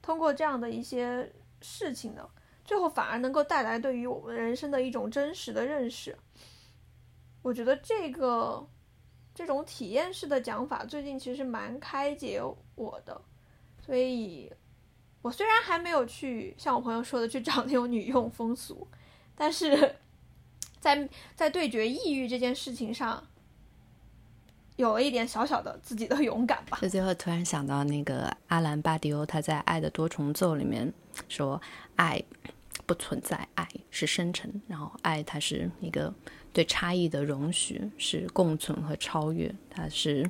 通过这样的一些事情呢，最后反而能够带来对于我们人生的一种真实的认识。我觉得这个这种体验式的讲法最近其实蛮开解我的。所以，我虽然还没有去像我朋友说的去找那种女用风俗，但是。在在对决抑郁这件事情上，有了一点小小的自己的勇敢吧。就最后突然想到那个阿兰巴迪欧，他在《爱的多重奏》里面说：“爱不存在，爱是生成。然后爱它是一个对差异的容许，是共存和超越。它是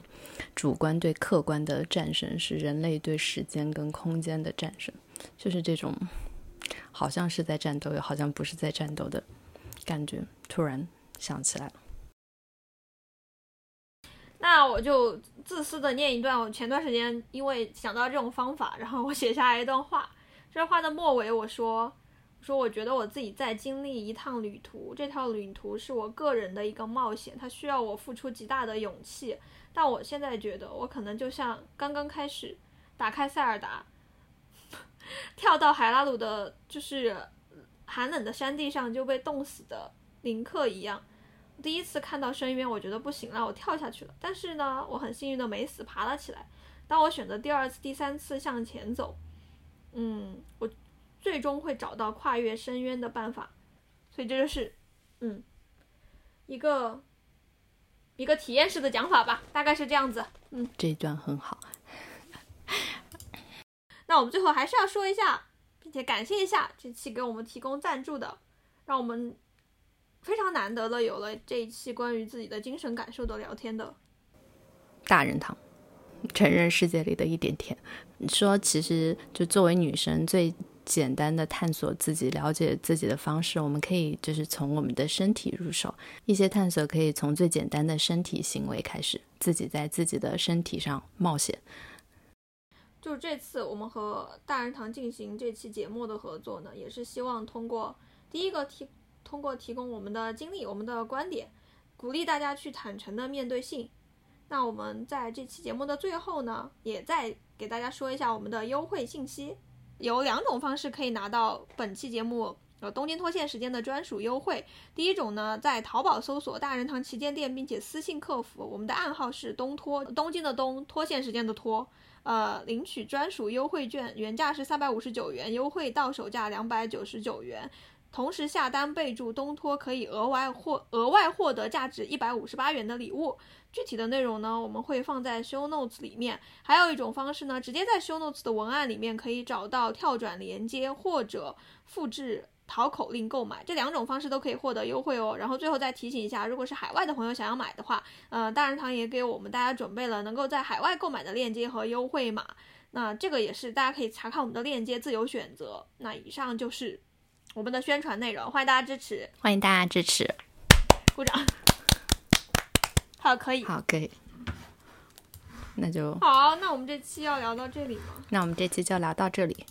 主观对客观的战胜，是人类对时间跟空间的战胜。就是这种好像是在战斗，又好像不是在战斗的。”感觉突然想起来了，那我就自私的念一段。我前段时间因为想到这种方法，然后我写下来一段话。这话的末尾我说：“说我觉得我自己在经历一趟旅途，这条旅途是我个人的一个冒险，它需要我付出极大的勇气。但我现在觉得，我可能就像刚刚开始打开塞尔达，跳到海拉鲁的，就是。”寒冷的山地上就被冻死的林克一样，第一次看到深渊，我觉得不行了，我跳下去了。但是呢，我很幸运的没死，爬了起来。当我选择第二次、第三次向前走，嗯，我最终会找到跨越深渊的办法。所以这就是，嗯，一个一个体验式的讲法吧，大概是这样子。嗯，这一段很好。那我们最后还是要说一下。并且感谢一下这期给我们提供赞助的，让我们非常难得的有了这一期关于自己的精神感受的聊天的大人堂，成人世界里的一点甜。你说，其实就作为女生最简单的探索自己、了解自己的方式，我们可以就是从我们的身体入手。一些探索可以从最简单的身体行为开始，自己在自己的身体上冒险。就是这次我们和大人堂进行这期节目的合作呢，也是希望通过第一个提，通过提供我们的经历、我们的观点，鼓励大家去坦诚的面对性。那我们在这期节目的最后呢，也再给大家说一下我们的优惠信息，有两种方式可以拿到本期节目呃东京脱线时间的专属优惠。第一种呢，在淘宝搜索大人堂旗舰店，并且私信客服，我们的暗号是东脱，东京的东，脱线时间的脱。呃，领取专属优惠券，原价是三百五十九元，优惠到手价两百九十九元。同时下单备注东托，可以额外获额外获得价值一百五十八元的礼物。具体的内容呢，我们会放在 show notes 里面。还有一种方式呢，直接在 show notes 的文案里面可以找到跳转连接或者复制。淘口令购买这两种方式都可以获得优惠哦。然后最后再提醒一下，如果是海外的朋友想要买的话，呃，大人堂也给我们大家准备了能够在海外购买的链接和优惠码。那这个也是大家可以查看我们的链接，自由选择。那以上就是我们的宣传内容，欢迎大家支持，欢迎大家支持，鼓掌。好，可以，好，可以。那就好，那我们这期要聊到这里吗？那我们这期就聊到这里。